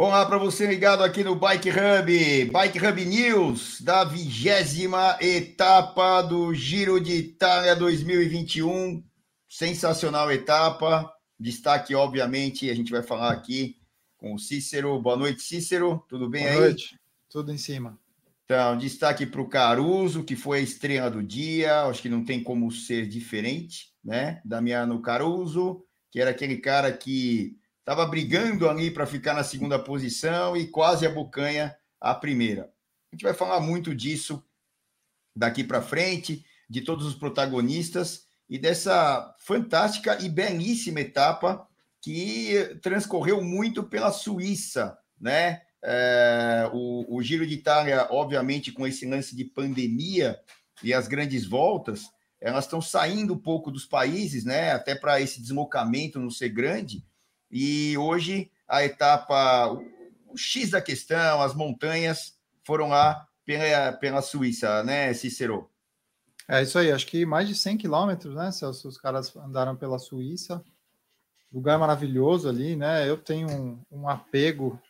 Olá para você ligado aqui no Bike Hub, Bike Hub News da vigésima etapa do Giro de Itália 2021. Sensacional etapa. Destaque, obviamente, a gente vai falar aqui com o Cícero. Boa noite, Cícero. Tudo bem Boa aí? Boa noite. Tudo em cima. Então, destaque para o Caruso, que foi a estrela do dia. Acho que não tem como ser diferente, né? Damiano Caruso, que era aquele cara que estava brigando ali para ficar na segunda posição e quase abocanha a primeira. A gente vai falar muito disso daqui para frente, de todos os protagonistas e dessa fantástica e belíssima etapa que transcorreu muito pela Suíça, né? É, o, o Giro de Itália, obviamente, com esse lance de pandemia e as grandes voltas, elas estão saindo um pouco dos países, né? Até para esse deslocamento não ser grande e hoje a etapa, o X da questão, as montanhas foram lá pela, pela Suíça, né, Cícero? É isso aí, acho que mais de 100 quilômetros, né, Celso? Os caras andaram pela Suíça. Lugar maravilhoso ali, né? Eu tenho um, um apego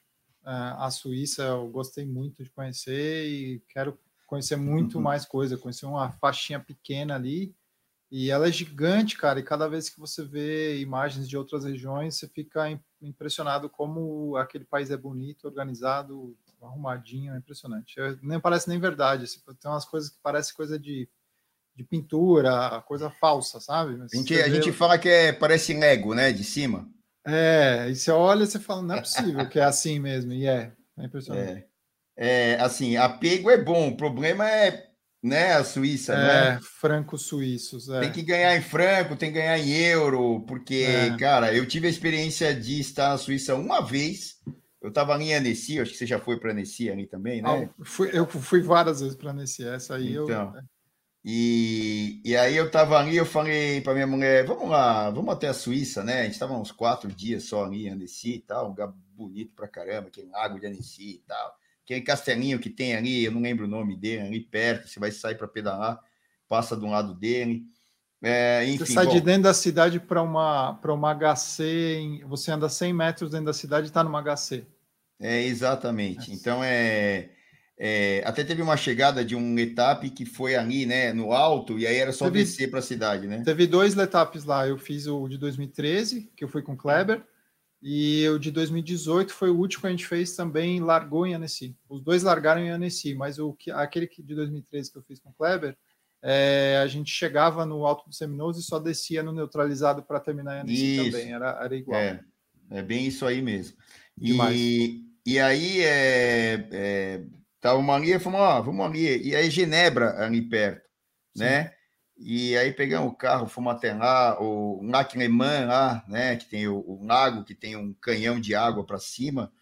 uh, à Suíça, eu gostei muito de conhecer e quero conhecer muito uhum. mais coisa, conhecer uma faixinha pequena ali e ela é gigante, cara, e cada vez que você vê imagens de outras regiões, você fica impressionado como aquele país é bonito, organizado, arrumadinho, é impressionante. É, nem parece nem verdade, assim, tem umas coisas que parecem coisa de, de pintura, coisa falsa, sabe? Mas a gente, a gente fala que é, parece Lego, né, de cima. É, e você olha e você fala, não é possível que é assim mesmo, e é, é impressionante. É, é assim, apego é bom, o problema é né? A Suíça, é, né? Franco-suíços. É. Tem que ganhar em franco, tem que ganhar em euro, porque, é. cara, eu tive a experiência de estar na Suíça uma vez. Eu estava ali em Annecy, acho que você já foi para Annecy ali também, né? Ah, fui, eu fui várias vezes para Annecy, essa aí então, eu. É. E, e aí eu estava ali, eu falei para minha mulher, vamos lá, vamos até a Suíça, né? A gente estava uns quatro dias só ali em Annecy e tal, um lugar bonito pra caramba, aquele lago de Annecy e tal aquele castelinho que tem ali, eu não lembro o nome dele, ali perto, você vai sair para pedalar, passa do lado dele. É, enfim, você sai bom, de dentro da cidade para uma, para uma HC, você anda 100 metros dentro da cidade e está numa HC. É, exatamente. É. Então, é, é, até teve uma chegada de um etapa que foi ali, né, no alto, e aí era só teve, descer para a cidade, né? Teve dois etapes lá. Eu fiz o de 2013, que eu fui com o Kleber, e o de 2018 foi o último que a gente fez também, largou em Annecy. Os dois largaram em Annecy, mas o que, aquele de 2013 que eu fiz com o Kleber, é, a gente chegava no alto do Seminoso e só descia no neutralizado para terminar em Annecy isso. também, era, era igual. É, é bem isso aí mesmo. E, e aí, é, é, tava uma ali, falou, ó, vamos ali. E aí, Genebra, ali perto, Sim. né? E aí pegamos o carro, fomos até lá, o Lac Leman lá, né? Que tem o, o, lago, que tem um canhão de água para cima.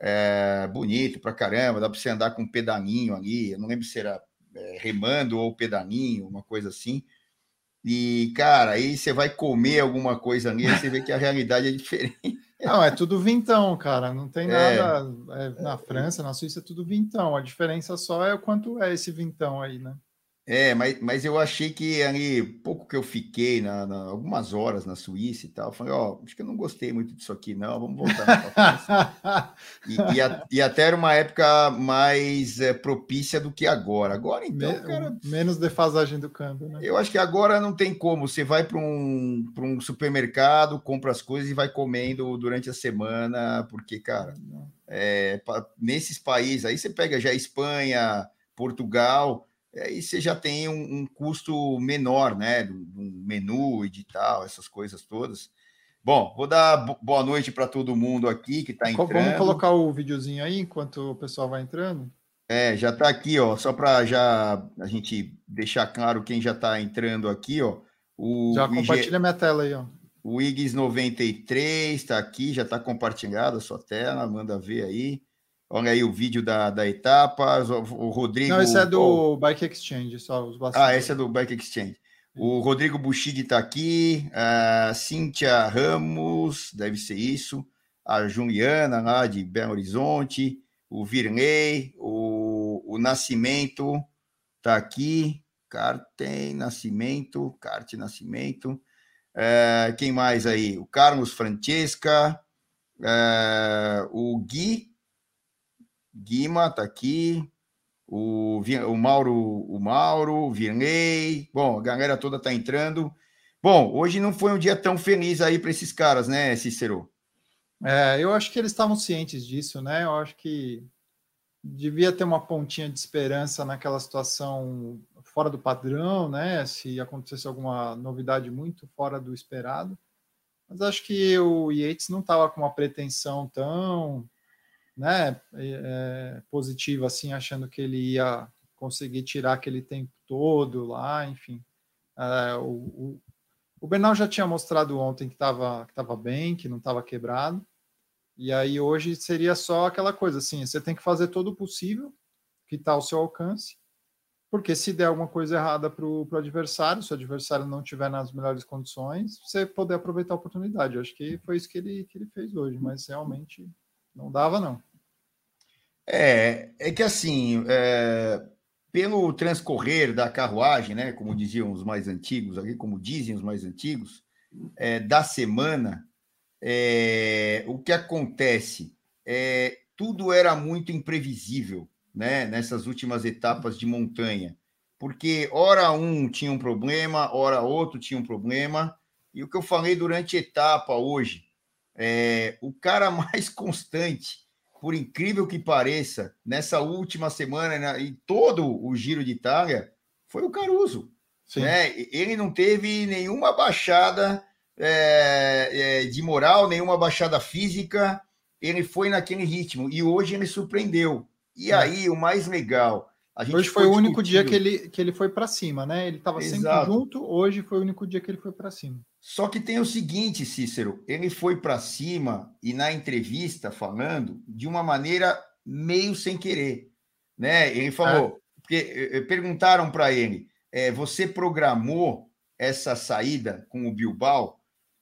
É, bonito pra caramba, dá para você andar com um pedalinho ali. Eu não lembro se era é, remando ou pedalinho, uma coisa assim. E, cara, aí você vai comer alguma coisa ali, aí você vê que a realidade é diferente. Não, é tudo vintão, cara. Não tem é. nada. É, na França, na Suíça, é tudo vintão. A diferença só é o quanto é esse vintão aí, né? É, mas, mas eu achei que ali, pouco que eu fiquei, na, na algumas horas na Suíça e tal, falei, ó, oh, acho que eu não gostei muito disso aqui, não, vamos voltar e, e, a, e, até era uma época mais é, propícia do que agora. Agora, então, Me, cara, Menos defasagem do câmbio, né? Eu acho que agora não tem como. Você vai para um, um supermercado, compra as coisas e vai comendo durante a semana, porque, cara, é, pra, nesses países, aí você pega já Espanha, Portugal aí você já tem um, um custo menor, né? Do, do menu e de tal, essas coisas todas. Bom, vou dar boa noite para todo mundo aqui que está entrando. Vamos colocar o videozinho aí enquanto o pessoal vai entrando? É, já está aqui, ó. Só para já a gente deixar claro quem já está entrando aqui, ó. O, já compartilha IG... minha tela aí, ó. O IGS 93 está aqui, já está compartilhado a sua tela, manda ver aí. Olha aí o vídeo da, da etapa. O Rodrigo. Não, esse é do oh. Bike Exchange, só os Ah, esse é do Bike Exchange. O Rodrigo Buxig está aqui, a Cíntia Ramos, deve ser isso, a Juliana lá de Belo Horizonte, o Virney, o, o Nascimento está aqui, Cartem Nascimento, Carte Nascimento. É, quem mais aí? O Carlos Francesca, É, o Gui, Guima tá aqui, o, o Mauro, o Mauro, o Virney, bom, a galera toda tá entrando. Bom, hoje não foi um dia tão feliz aí para esses caras, né, Cícero? É, eu acho que eles estavam cientes disso, né? Eu acho que devia ter uma pontinha de esperança naquela situação fora do padrão, né? Se acontecesse alguma novidade muito fora do esperado. Mas acho que o Yates não estava com uma pretensão tão né, é, positiva assim, achando que ele ia conseguir tirar aquele tempo todo lá, enfim. É, o, o, o Bernal já tinha mostrado ontem que estava que tava bem, que não estava quebrado. E aí hoje seria só aquela coisa assim, você tem que fazer todo o possível que está ao seu alcance, porque se der alguma coisa errada para o adversário, se o adversário não estiver nas melhores condições, você poder aproveitar a oportunidade. Eu acho que foi isso que ele, que ele fez hoje, mas realmente não dava, não. É, é que assim, é, pelo transcorrer da carruagem, né, como diziam os mais antigos, aqui, como dizem os mais antigos, é, da semana, é, o que acontece? É, tudo era muito imprevisível né, nessas últimas etapas de montanha, porque hora um tinha um problema, hora outro tinha um problema, e o que eu falei durante a etapa hoje, é, o cara mais constante por incrível que pareça, nessa última semana né, e todo o Giro de Itália, foi o Caruso. Né? Ele não teve nenhuma baixada é, é, de moral, nenhuma baixada física, ele foi naquele ritmo e hoje ele surpreendeu. E é. aí, o mais legal, hoje foi o único dia que ele, que ele foi para cima, né? Ele estava sempre junto, hoje foi o único dia que ele foi para cima. Só que tem o seguinte, Cícero, ele foi para cima e na entrevista falando de uma maneira meio sem querer, né? Ele falou, é. porque eh, eh, perguntaram para ele, é, você programou essa saída com o Bilbao?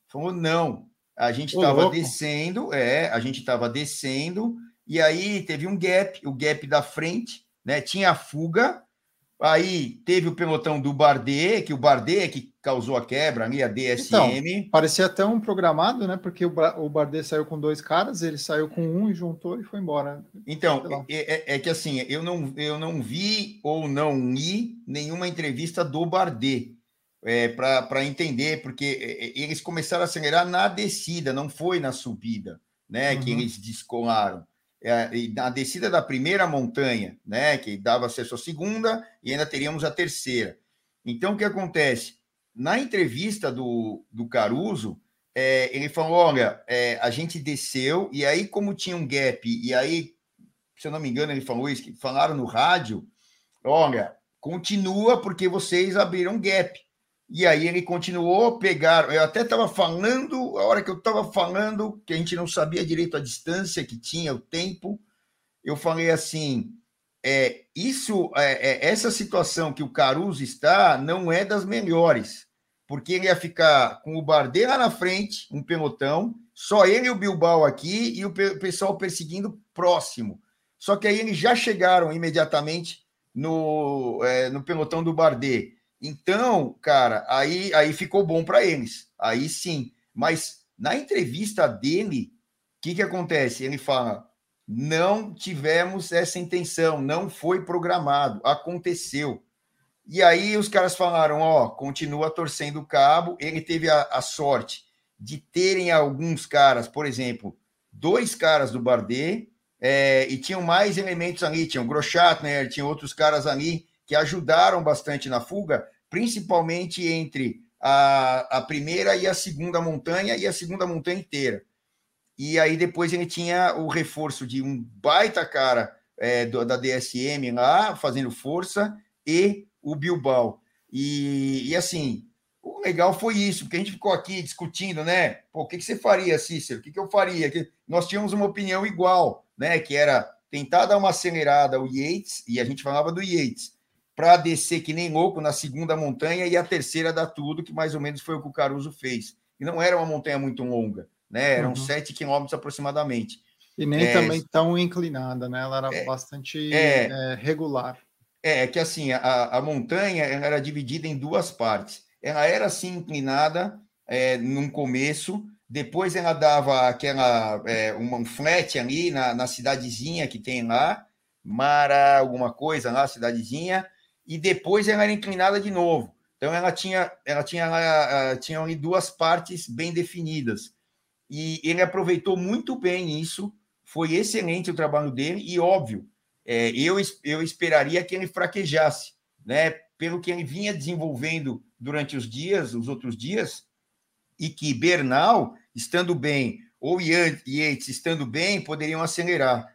Falou, não, a gente estava descendo, é, a gente estava descendo, e aí teve um gap, o gap da frente, né? Tinha a fuga, Aí teve o pelotão do Bardet, que o Bardet é que causou a quebra ali, a DSM. Então, parecia até um programado, né? Porque o Bardet saiu com dois caras, ele saiu com um e juntou e foi embora. Então, é, é, é, que assim, eu não, eu não vi ou não li nenhuma entrevista do Bardet é, para entender, porque é, é, eles começaram a acelerar na descida, não foi na subida, né? Uhum. Que eles descolaram na descida da primeira montanha, né, que dava acesso à segunda, e ainda teríamos a terceira. Então, o que acontece? Na entrevista do, do Caruso, é, ele falou: olha, é, a gente desceu, e aí, como tinha um gap, e aí, se eu não me engano, ele falou isso, falaram no rádio: olha, continua porque vocês abriram gap. E aí ele continuou, pegar. Eu até estava falando, a hora que eu estava falando, que a gente não sabia direito a distância que tinha, o tempo, eu falei assim: é, isso, é, é, essa situação que o Caruso está não é das melhores, porque ele ia ficar com o Bardet lá na frente, um pelotão, só ele e o Bilbao aqui e o pessoal perseguindo próximo. Só que aí eles já chegaram imediatamente no, é, no pelotão do Bardet. Então, cara, aí, aí ficou bom para eles. Aí sim. Mas na entrevista dele, o que, que acontece? Ele fala: não tivemos essa intenção, não foi programado, aconteceu. E aí os caras falaram: ó, continua torcendo o cabo. Ele teve a, a sorte de terem alguns caras, por exemplo, dois caras do Bardet, é, e tinham mais elementos ali, tinham Grochatner, tinha outros caras ali que ajudaram bastante na fuga, principalmente entre a, a primeira e a segunda montanha e a segunda montanha inteira. E aí depois ele tinha o reforço de um baita cara é, da DSM lá, fazendo força, e o Bilbao. E, e, assim, o legal foi isso, porque a gente ficou aqui discutindo, né? Pô, o que, que você faria, Cícero? O que, que eu faria? Que nós tínhamos uma opinião igual, né? Que era tentar dar uma acelerada ao Yates, e a gente falava do Yates, para descer que nem louco na segunda montanha e a terceira dar tudo, que mais ou menos foi o que o Caruso fez. E não era uma montanha muito longa, né? Eram uhum. 7 quilômetros aproximadamente. E nem é, também tão inclinada, né? Ela era é, bastante é, é, regular. É, é que assim, a, a montanha era dividida em duas partes. Ela era assim inclinada, é, num começo, depois ela dava aquela é, um flat ali na, na cidadezinha que tem lá, Mara, alguma coisa lá, cidadezinha, e depois ela era inclinada de novo. Então ela tinha, ela tinha, ela, tinha ali duas partes bem definidas. E ele aproveitou muito bem isso. Foi excelente o trabalho dele e óbvio, é, eu, eu esperaria que ele fraquejasse, né? Pelo que ele vinha desenvolvendo durante os dias, os outros dias, e que Bernal, estando bem, ou Yates estando bem, poderiam acelerar.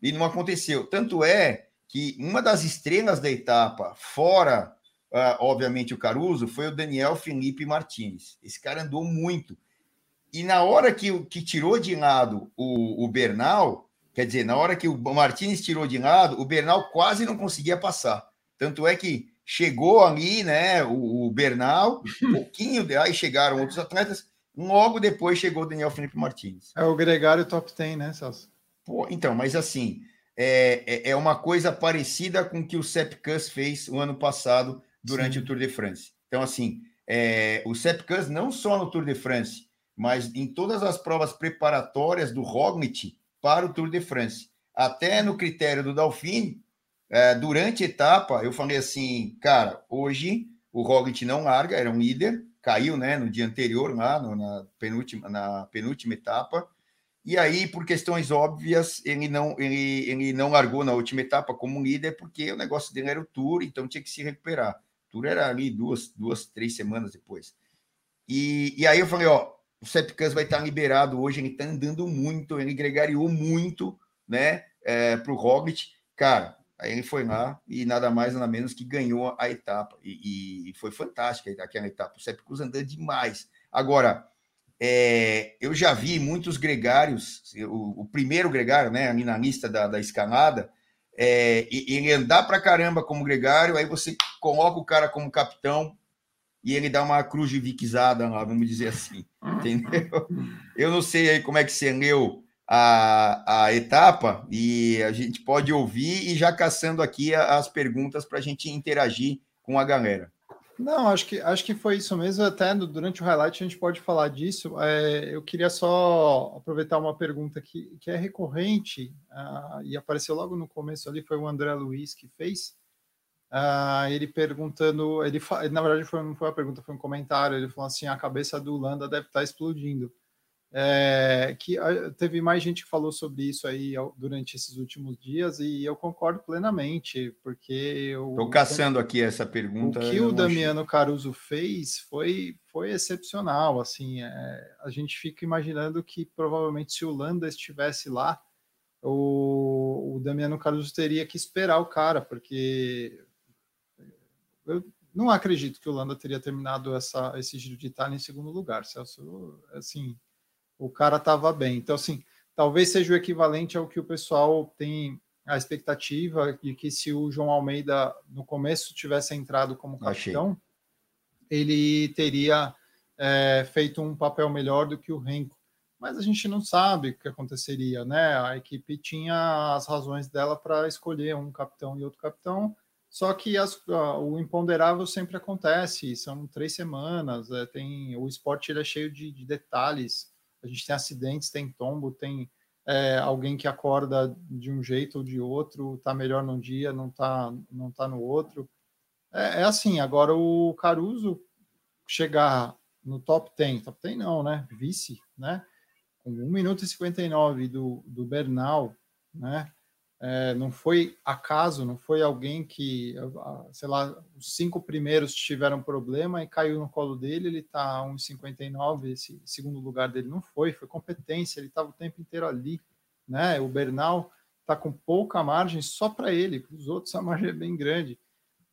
E não aconteceu. Tanto é que uma das estrelas da etapa, fora, uh, obviamente, o Caruso, foi o Daniel Felipe Martins. Esse cara andou muito. E na hora que, que tirou de lado o, o Bernal, quer dizer, na hora que o Martins tirou de lado, o Bernal quase não conseguia passar. Tanto é que chegou ali, né, o, o Bernal, um pouquinho, aí chegaram outros atletas, logo depois chegou o Daniel Felipe Martins. É o Gregário top 10, né, Celso? Pô, então, mas assim, é, é, é uma coisa parecida com o que o Sepp Kuss fez o ano passado durante Sim. o Tour de France. Então, assim, é, o Sepp Kuss não só no Tour de France, mas em todas as provas preparatórias do Roglic para o Tour de France. Até no critério do Dauphine, é, durante a etapa, eu falei assim, cara, hoje o Roglic não larga, era um líder, caiu né, no dia anterior, lá no, na, penúltima, na penúltima etapa, e aí, por questões óbvias, ele não, ele, ele não largou na última etapa como líder, porque o negócio dele era o Tour, então tinha que se recuperar. O Tour era ali duas, duas três semanas depois. E, e aí eu falei, ó, o Sepkans vai estar liberado hoje, ele está andando muito, ele gregariou muito, né, é, para o Roglic. Cara, Aí ele foi lá e nada mais, nada menos que ganhou a etapa. E, e foi fantástica aquela etapa. O Sepkus andando demais. Agora, é, eu já vi muitos gregários, o, o, primeiro gregário, né, ali na lista da, da escalada, é, ele andar para caramba como gregário, aí você coloca o cara como capitão e ele dá uma cruz de viquizada lá, vamos dizer assim, entendeu? Eu não sei aí como é que você leu a, a etapa e a gente pode ouvir e já caçando aqui as perguntas para a gente interagir com a galera. Não, acho que, acho que foi isso mesmo. Até durante o highlight a gente pode falar disso. É, eu queria só aproveitar uma pergunta que, que é recorrente uh, e apareceu logo no começo ali, foi o André Luiz que fez. Uh, ele perguntando, ele na verdade foi, não foi uma pergunta, foi um comentário. Ele falou assim: a cabeça do Landa deve estar tá explodindo. É, que teve mais gente que falou sobre isso aí durante esses últimos dias e eu concordo plenamente, porque eu estou caçando aqui essa pergunta. O que o Damiano achei. Caruso fez foi foi excepcional, assim, é, a gente fica imaginando que provavelmente se o Landa estivesse lá, o, o Damiano Caruso teria que esperar o cara, porque eu não acredito que o Landa teria terminado essa, esse giro de Itália em segundo lugar, Celso, assim, o cara estava bem. Então, assim, talvez seja o equivalente ao que o pessoal tem a expectativa de que se o João Almeida no começo tivesse entrado como capitão, ele teria é, feito um papel melhor do que o Renko. Mas a gente não sabe o que aconteceria, né? A equipe tinha as razões dela para escolher um capitão e outro capitão, só que as, o imponderável sempre acontece, são três semanas, é, tem o esporte ele é cheio de, de detalhes a gente tem acidentes, tem tombo, tem é, alguém que acorda de um jeito ou de outro, tá melhor num dia, não tá, não tá no outro. É, é assim, agora o Caruso chegar no top 10, top 10 não, né? Vice, né? Com 1 minuto e 59 do, do Bernal, né? É, não foi acaso, não foi alguém que, sei lá, os cinco primeiros tiveram problema e caiu no colo dele, ele está 1,59, esse segundo lugar dele não foi, foi competência, ele estava o tempo inteiro ali, né? O Bernal está com pouca margem só para ele, para os outros a margem é bem grande.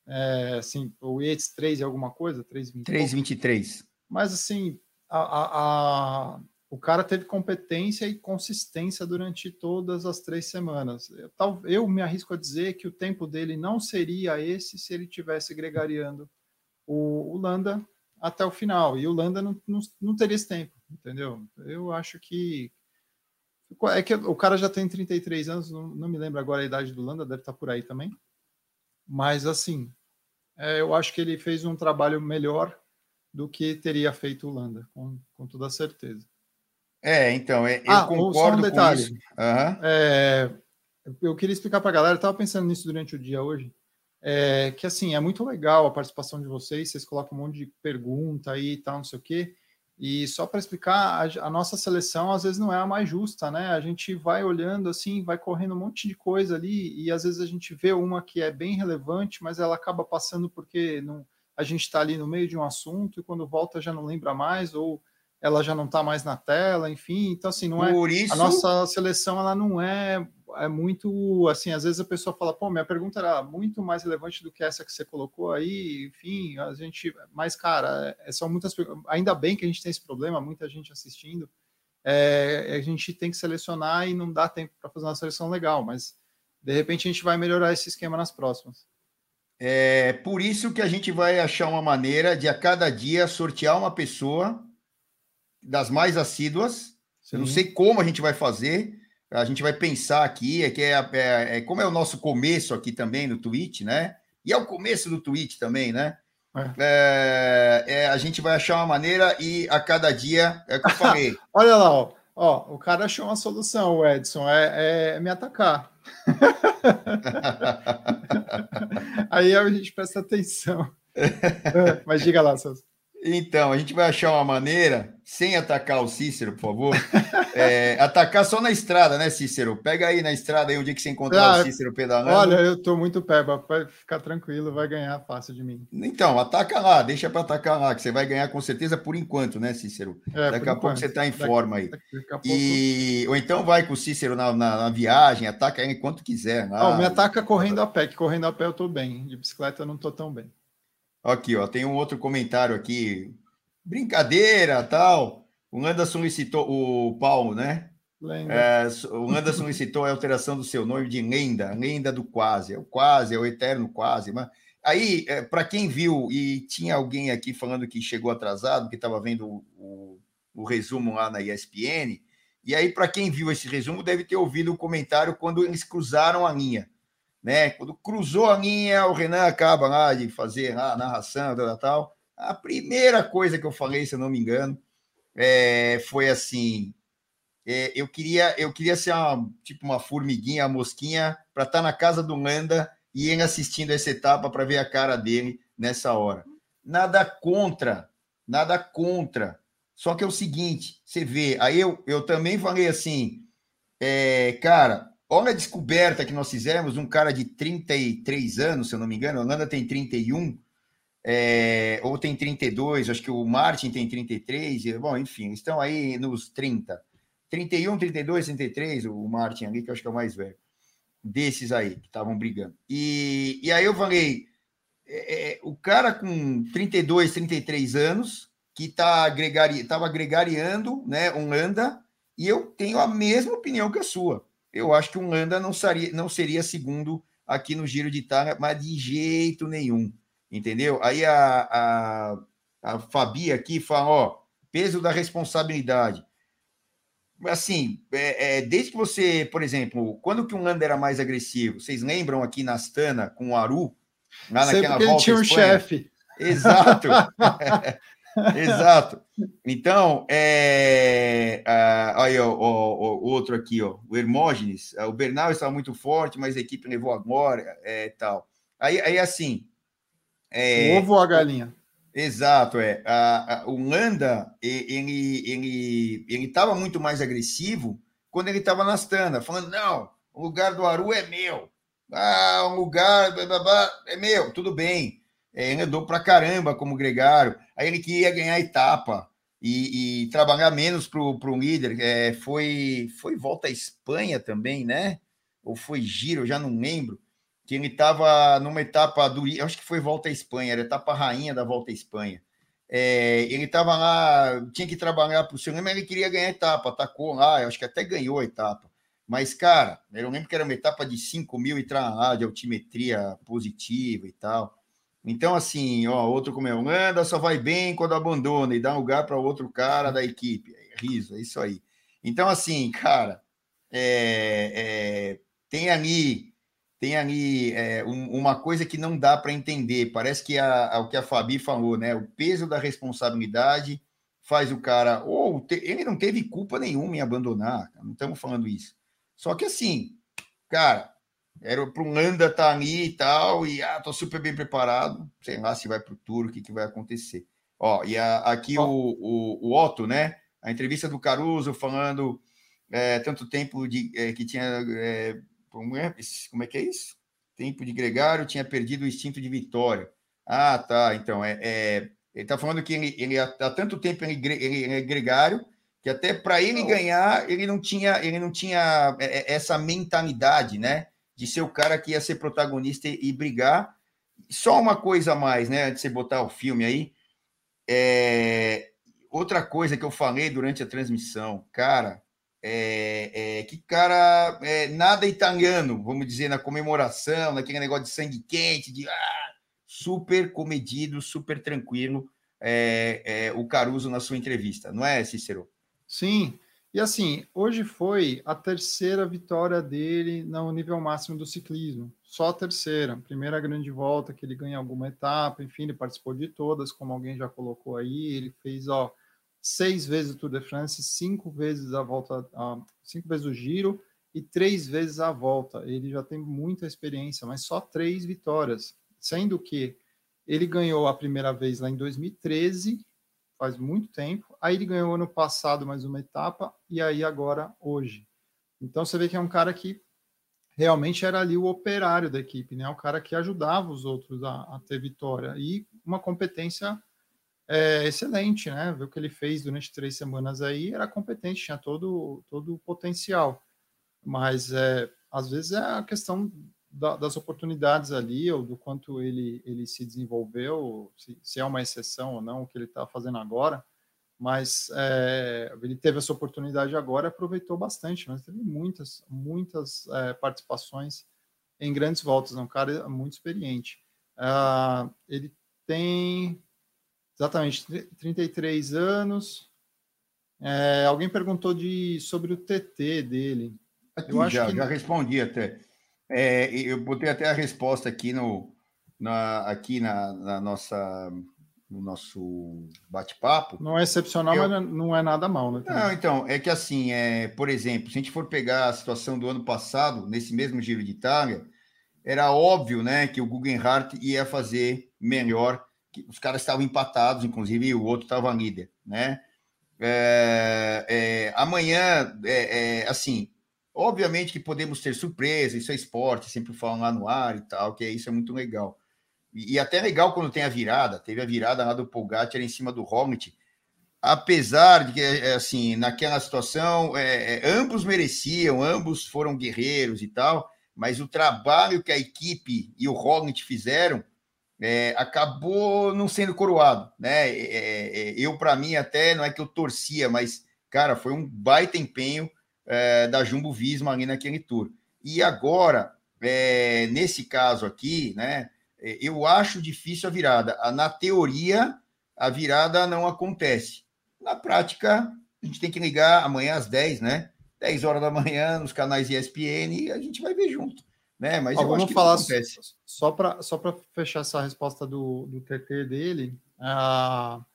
É, assim, o Yates 3 é alguma coisa? 3,23. Mas assim, a, a, o cara teve competência e consistência durante todas as três semanas. Eu, eu me arrisco a dizer que o tempo dele não seria esse se ele tivesse gregariando o, o Landa até o final. E o Landa não, não, não, teria esse tempo, entendeu? Eu acho que. É que o cara já tem 33 anos, não, não me lembro agora a idade do Landa, deve estar por aí também. Mas, assim, é, eu acho que ele fez um trabalho melhor do que teria feito o Landa, com, com toda certeza. É, então, é, eu ah, concordo um detalhe. com isso. Uhum. É, eu queria explicar para a galera, eu estava pensando nisso durante o dia hoje, é, que assim, é muito legal a participação de vocês, vocês colocam um monte de pergunta aí e tal, não sei o quê. E só para explicar, a, a, nossa seleção às vezes não é a mais justa, né? A gente vai olhando assim, vai correndo um monte de coisa ali, e às vezes a gente vê uma que é bem relevante, mas ela acaba passando porque não, a gente está ali no meio de um assunto e quando volta já não lembra mais, ou ela já não está mais na tela, enfim. Então, assim, não é. Por isso... A nossa seleção ela não é é muito assim, às vezes a pessoa fala, pô, minha pergunta era muito mais relevante do que essa que você colocou aí, enfim, a gente, mas cara, é, são muitas, ainda bem que a gente tem esse problema, muita gente assistindo, é, a gente tem que selecionar e não dá tempo para fazer uma seleção legal, mas de repente a gente vai melhorar esse esquema nas próximas. É por isso que a gente vai achar uma maneira de a cada dia sortear uma pessoa das mais assíduas. Sim. Eu não sei como a gente vai fazer, a gente vai pensar aqui, é que é, é, é, como é o nosso começo aqui também no Twitch, né? E é o começo do Twitch também, né? É. é. é a gente vai achar uma maneira e a cada dia é o que eu falei. Olha lá, ó. ó, o cara achou uma solução, o Edson, é, é me atacar. Aí a gente presta atenção. Mas diga lá, Celso. Então, a gente vai achar uma maneira, sem atacar o Cícero, por favor. É, atacar só na estrada, né, Cícero? Pega aí na estrada aí o dia que você encontrar ah, o Cícero pedalando. Olha, eu tô muito pé, vai ficar tranquilo, vai ganhar fácil de mim. Então, ataca lá, deixa para atacar lá, que você vai ganhar com certeza por enquanto, né, Cícero? É, daqui a pouco você tá em forma aí. Daqui, daqui pouco... E ou então vai com o Cícero na, na, na viagem, ataca aí enquanto quiser. Não, me ataca correndo a pé, que correndo a pé eu tô bem, de bicicleta eu não tô tão bem. Aqui, ó, tem um outro comentário aqui. Brincadeira, tal. O Anderson licitou o Paulo, né? É, o Anderson licitou a alteração do seu nome de lenda, lenda do quase. É o quase, é o eterno quase. Mas aí, é, para quem viu e tinha alguém aqui falando que chegou atrasado, que estava vendo o, o, o, resumo lá na ESPN, e aí, para quem viu esse resumo, deve ter ouvido o comentário quando eles cruzaram a linha né? Quando cruzou a linha, o Renan acaba lá de fazer a narração, tal, tal. A primeira coisa que eu falei, se eu não me engano, é, foi assim: é, eu queria eu queria ser uma, tipo uma formiguinha, uma mosquinha, para estar tá na casa do Landa e ele assistindo essa etapa para ver a cara dele nessa hora. Nada contra, nada contra. Só que é o seguinte, você vê, aí eu, eu também falei assim, é, cara, Olha a descoberta que nós fizemos, um cara de 33 anos, se eu não me engano, a Holanda tem 31, é, ou tem 32, acho que o Martin tem 33, bom, enfim, estão aí nos 30. 31, 32, 33, o Martin ali, que eu acho que é o mais velho, desses aí, que estavam brigando. E, e aí eu falei, é, é o cara com 32, 33 anos, que tá agregari, estava agregariando né, um Landa, e eu tenho a mesma opinião que a sua eu acho que o Landa não seria, não seria segundo aqui no Giro de Itália, mas de jeito nenhum, entendeu? Aí a, a, a Fabi aqui fala, ó, peso da responsabilidade. Assim, é, é, desde que você, por exemplo, quando que o Landa era mais agressivo? Vocês lembram aqui na Astana com o Aru? Lá naquela Sempre volta tinha um chefe. Exato. Exato. Então, é, aí, ó, ó, o outro aqui, ó, o Hermógenes, o Bernal estava muito forte, mas a equipe levou agora, é, tal. Aí, aí assim... É, o ovo ou a galinha? Exato, é. A, a, o Landa, ele ele ele estava muito mais agressivo quando ele estava na Astana, falando, não, o lugar do Aru é meu. Ah, um lugar blá, blá, blá, é meu, tudo bem é, andou para caramba como gregário. Aí ele queria ganhar etapa e, e trabalhar menos para o líder. É, foi, foi volta à Espanha também, né? Ou foi giro, eu já não lembro. Que ele estava numa etapa do. Acho que foi volta à Espanha, era a etapa rainha da volta à Espanha. É, ele estava lá, tinha que trabalhar para o seu mas ele queria ganhar etapa, atacou lá, acho que até ganhou a etapa. Mas, cara, eu lembro que era uma etapa de 5 mil e de altimetria positiva e tal. Então, assim, ó, outro como é, o Landa só vai bem quando abandona e dá lugar para outro cara da equipe. É riso, é isso aí. Então, assim, cara, é, é, tem ali tem ali é, um, uma coisa que não dá para entender. Parece que a, a, o que a Fabi falou, né? O peso da responsabilidade faz o cara. Ou te, ele não teve culpa nenhuma em abandonar. Não estamos falando isso. Só que assim, cara, era para o Landa estar tá ali e tal, e ah, tô super bem preparado. Sei lá se vai para o tour, o que, que vai acontecer. Ó, e a, aqui o, o, o, Otto, né? A entrevista do Caruso falando é, tanto tempo de é, que tinha é, como é, é que é isso? Tempo de gregário tinha perdido o instinto de vitória. Ah, tá. Então, é, é ele está falando que ele, ele há, tanto tempo ele, ele, ele é gregário que até para ele ganhar ele não tinha ele não tinha é, é, essa mentalidade, né? De ser o cara que ia ser protagonista e, e brigar. Só uma coisa a mais, né? Antes de você botar o filme aí, é, outra coisa que eu falei durante a transmissão, cara, é, é, que cara é, nada italiano, vamos dizer, na comemoração, naquele negócio de sangue quente, de ah, super comedido, super tranquilo, é, é, o Caruso na sua entrevista, não é, Cícero? Sim, e assim, hoje foi a terceira vitória dele no nível máximo do ciclismo, só a terceira, primeira grande volta que ele ganha alguma etapa, enfim, ele participou de todas, como alguém já colocou aí, ele fez, ó, seis vezes o Tour de France, cinco vezes a volta, cinco vezes o Giro e três vezes a volta. Ele já tem muita experiência, mas só três vitórias, sendo que ele ganhou a primeira vez lá em 2013, faz muito tempo. Aí ele ganhou ano passado mais uma etapa e aí agora hoje. Então você vê que é um cara que realmente era ali o operário da equipe, né? O cara que ajudava os outros a, a ter vitória e uma competência é, excelente, né? Ver o que ele fez durante três semanas aí era competente, tinha todo, todo o potencial. Mas é, às vezes é a questão da, das oportunidades ali, ou do quanto ele, ele se desenvolveu, se, se é uma exceção ou não, o que ele está fazendo agora. Mas é, ele teve essa oportunidade agora aproveitou bastante, mas teve muitas, muitas é, participações em grandes voltas, é um cara muito experiente. Uh, ele tem Exatamente, 33 anos. É, alguém perguntou de, sobre o TT dele. Eu acho já, que... já respondi até. É, eu botei até a resposta aqui no, na, aqui na, na nossa no nosso bate-papo. Não é excepcional, eu... mas não é nada mal, né? Não, então, é que assim, é, por exemplo, se a gente for pegar a situação do ano passado, nesse mesmo Giro de Itália, era óbvio, né, que o Guggenhardt ia fazer melhor que os caras estavam empatados, inclusive o outro estava líder, né? É, é, amanhã, é, é, assim, obviamente que podemos ter surpresa, isso é esporte, sempre falam lá no ar e tal, que isso é muito legal. E, e até legal quando tem a virada, teve a virada lá do Pogacar em cima do Roglic, apesar de que, é, assim, naquela situação, é, ambos mereciam, ambos foram guerreiros e tal, mas o trabalho que a equipe e o Roglic fizeram é, acabou não sendo coroado, né? É, é, é eu, para mim, até não é que eu torcia, mas, cara, foi um baita empenho é, da Jumbo Visma ali naquele tour. E agora, é, nesse caso aqui, né? Eu acho difícil a virada. Na teoria, a virada não acontece. Na prática, a gente tem que ligar amanhã às 10, né? 10 horas da manhã nos canais ESPN e a gente vai ver junto né? Mas Ó, vamos falar só para só para fechar essa resposta do, do TT dele. Uh,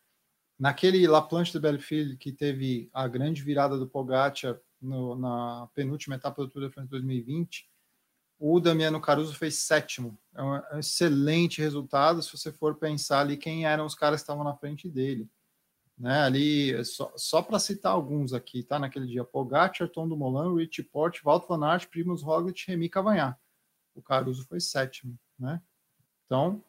naquele La Planche de Belfield que teve a grande virada do Pogacar no, na penúltima etapa do Tour de France 2020, o Damiano Caruso fez sétimo. É um excelente resultado se você for pensar ali quem eram os caras que estavam na frente dele. Né, ali, só, só para citar alguns aqui, tá? Naquele dia, Pogacar, Tom Dumoulin, Rich Porte, Walter Van Aert, Primoz Roglic, Remy Cavanhaque o Caruso foi sétimo, né? Então,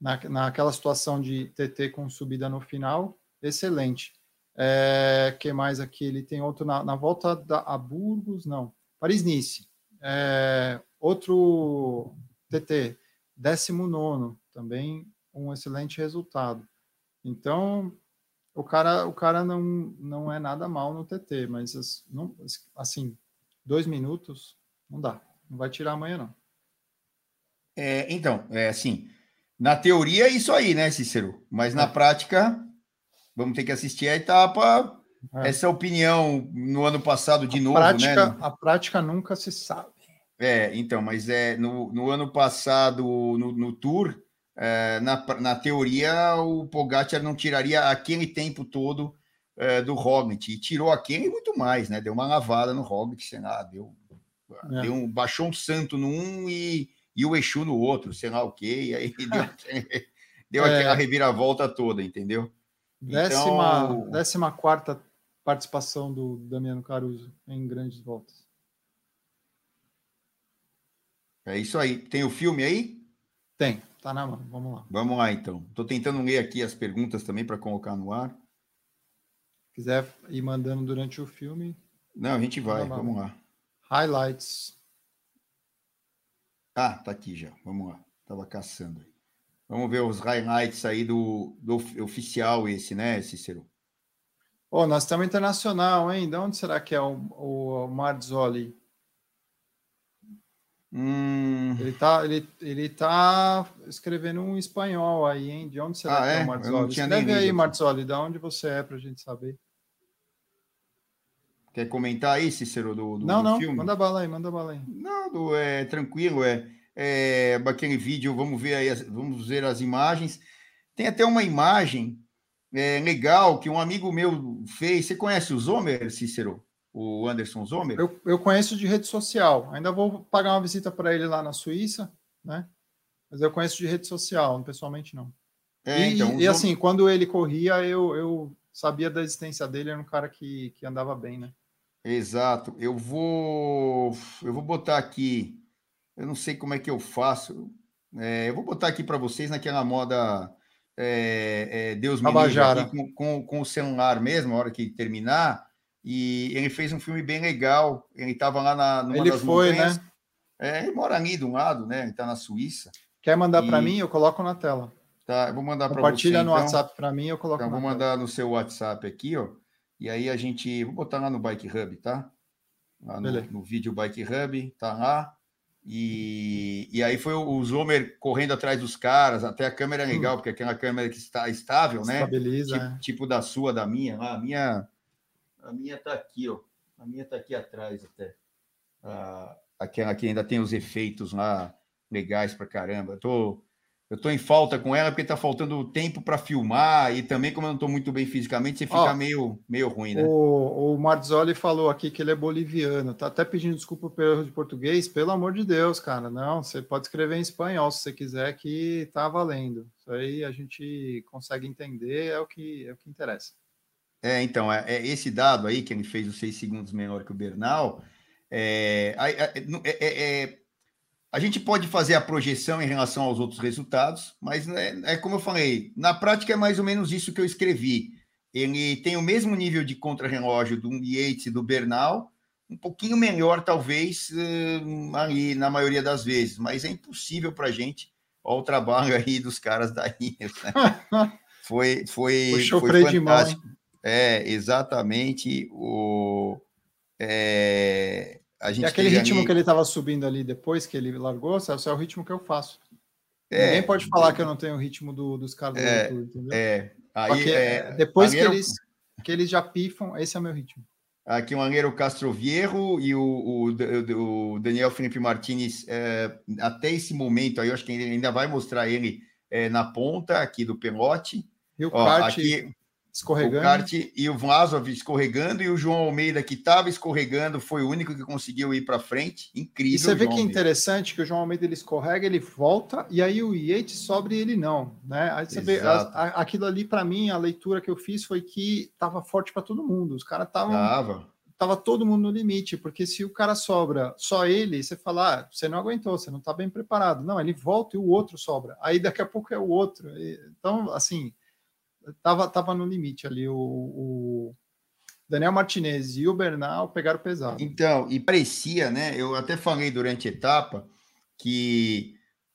na, naquela situação de TT com subida no final, excelente. É, que mais aqui? Ele tem outro na, na volta da, a Burgos, não, Paris-Nice. É, outro TT, 19 também um excelente resultado. Então, o cara, o cara não, não é nada mal no TT, mas não, assim, dois minutos não dá, não vai tirar amanhã não. É, então, é assim, na teoria é isso aí, né, Cícero? Mas na é. prática, vamos ter que assistir a etapa. É. Essa opinião no ano passado de a novo, prática, né? A prática nunca se sabe. É, então, mas é no, no ano passado, no, no Tour, é, na, na teoria, o Pogacar não tiraria aquele tempo todo é, do Roglic, e tirou aquele e muito mais, né? Deu uma lavada no Roglic, sei lá, deu, é. deu um, baixou um santo num e, e o Exu no outro, sei lá o quê, e aí deu, deu é. aquela reviravolta toda, entendeu? Décima, então... décima quarta participação do Damiano Caruso em grandes voltas. É isso aí. Tem o filme aí? Tem, tá na mão. Vamos lá. Vamos lá, então. Estou tentando ler aqui as perguntas também para colocar no ar. Se quiser ir mandando durante o filme. Não, a gente vai. Vamos lá. Highlights. Ah, tá aqui já. Vamos lá. Tava caçando. Vamos ver os highlights aí do, do oficial esse, né, Cícero? Oh, nós estamos internacional, hein? De onde será que é o, o Marzoli? Hum... Ele tá, ele, ele tá escrevendo um espanhol aí, hein? De onde será ah, que é, é o Marzoli? Escreve aí, Marzoli, de onde você é para a gente saber. Quer comentar aí, Cícero, do, do, não, do não, filme? manda bala aí, manda bala aí. Não, do, é tranquilo, é, é aquele vídeo, vamos ver aí, vamos ver as imagens. Tem até uma imagem é, legal que um amigo meu fez. Você conhece o Zomer, Cícero? o Anderson Zomer? Eu, eu conheço de rede social. Ainda vou pagar uma visita para ele lá na Suíça, né? Mas eu conheço de rede social, pessoalmente não. É, e, então, e assim, quando ele corria, eu, eu sabia da existência dele, era um cara que, que andava bem, né? Exato. Eu vou eu vou botar aqui. Eu não sei como é que eu faço. É, eu vou botar aqui para vocês naquela moda é, é, Deus me livre, com, com, com, o celular mesmo, a hora que terminar. E ele fez um filme bem legal. Ele estava lá na numa ele foi, montanhas. né? É, ele mora ali do lado, né? Ele está na Suíça. Quer mandar e... para mim? Eu coloco na tela. Tá, eu vou mandar para você. Compartilha no então. WhatsApp para mim, eu coloco. Então, vou mandar no seu WhatsApp aqui, ó. E aí a gente, vou botar lá no Bike Hub, tá? Lá no, no vídeo Bike Hub, tá lá. E, e aí foi o Zomer correndo atrás dos caras, até a câmera é hum. legal, porque aquela câmera que está estável, né? Estabiliza. Tipo, é. tipo da sua, da minha. A minha a minha tá aqui, ó. A minha tá aqui atrás até. Ah, aquela que ainda tem os efeitos lá legais pra caramba. Eu tô, eu tô em falta com ela porque tá faltando tempo para filmar e também, como eu não tô muito bem fisicamente, você fica meio, meio ruim, né? O, o Marzoli falou aqui que ele é boliviano. Tá até pedindo desculpa pelo erro de português. Pelo amor de Deus, cara. Não, você pode escrever em espanhol se você quiser, que tá valendo. Isso aí a gente consegue entender, é o que, é o que interessa. É, então, é, é, esse dado aí, que ele fez os seis segundos menor que o Bernal, é, é, é, a gente pode fazer a projeção em relação aos outros resultados, mas é, como eu falei, na prática é mais ou menos isso que eu escrevi. Ele tem o mesmo nível de contrarrelógio do Yates e do Bernal, um pouquinho melhor, talvez, ali na maioria das vezes, mas é impossível para a gente. Olha o trabalho aí dos caras da Inter. Né? Foi, foi, foi fantástico. De mão, é, exatamente. O, é, a gente e aquele ritmo ali... que ele estava subindo ali depois que ele largou, esse é o ritmo que eu faço. É, Ninguém pode falar que eu não tenho o ritmo do, dos caras é, do YouTube, entendeu? É, aí, Porque, é, depois que, eles, que eles já pifam, esse é o meu ritmo. Aqui o Angueiro Castro Vierro e o, o, o, Daniel Felipe Martinez, é, até esse momento aí, eu acho que ele ainda vai mostrar ele é, na ponta aqui do pelote. E o Ó, kart, aqui, Escorregando. O kart e o Vlasov escorregando, e o João Almeida, que estava escorregando, foi o único que conseguiu ir para frente. Incrível. E você vê João que é interessante que o João Almeida ele escorrega, ele volta, e aí o Yates sobe e ele não. Né? Aí você vê, a, a, aquilo ali, para mim, a leitura que eu fiz foi que estava forte para todo mundo. Os caras estavam. Tava. Tava todo mundo no limite, porque se o cara sobra só ele, você fala, ah, você não aguentou, você não está bem preparado. Não, ele volta e o outro sobra. Aí daqui a pouco é o outro. Então, assim, tava, tava no limite ali. O, o Daniel Martinez e o Bernal pegaram pesado. Então, e parecia, né? Eu até falei durante a etapa que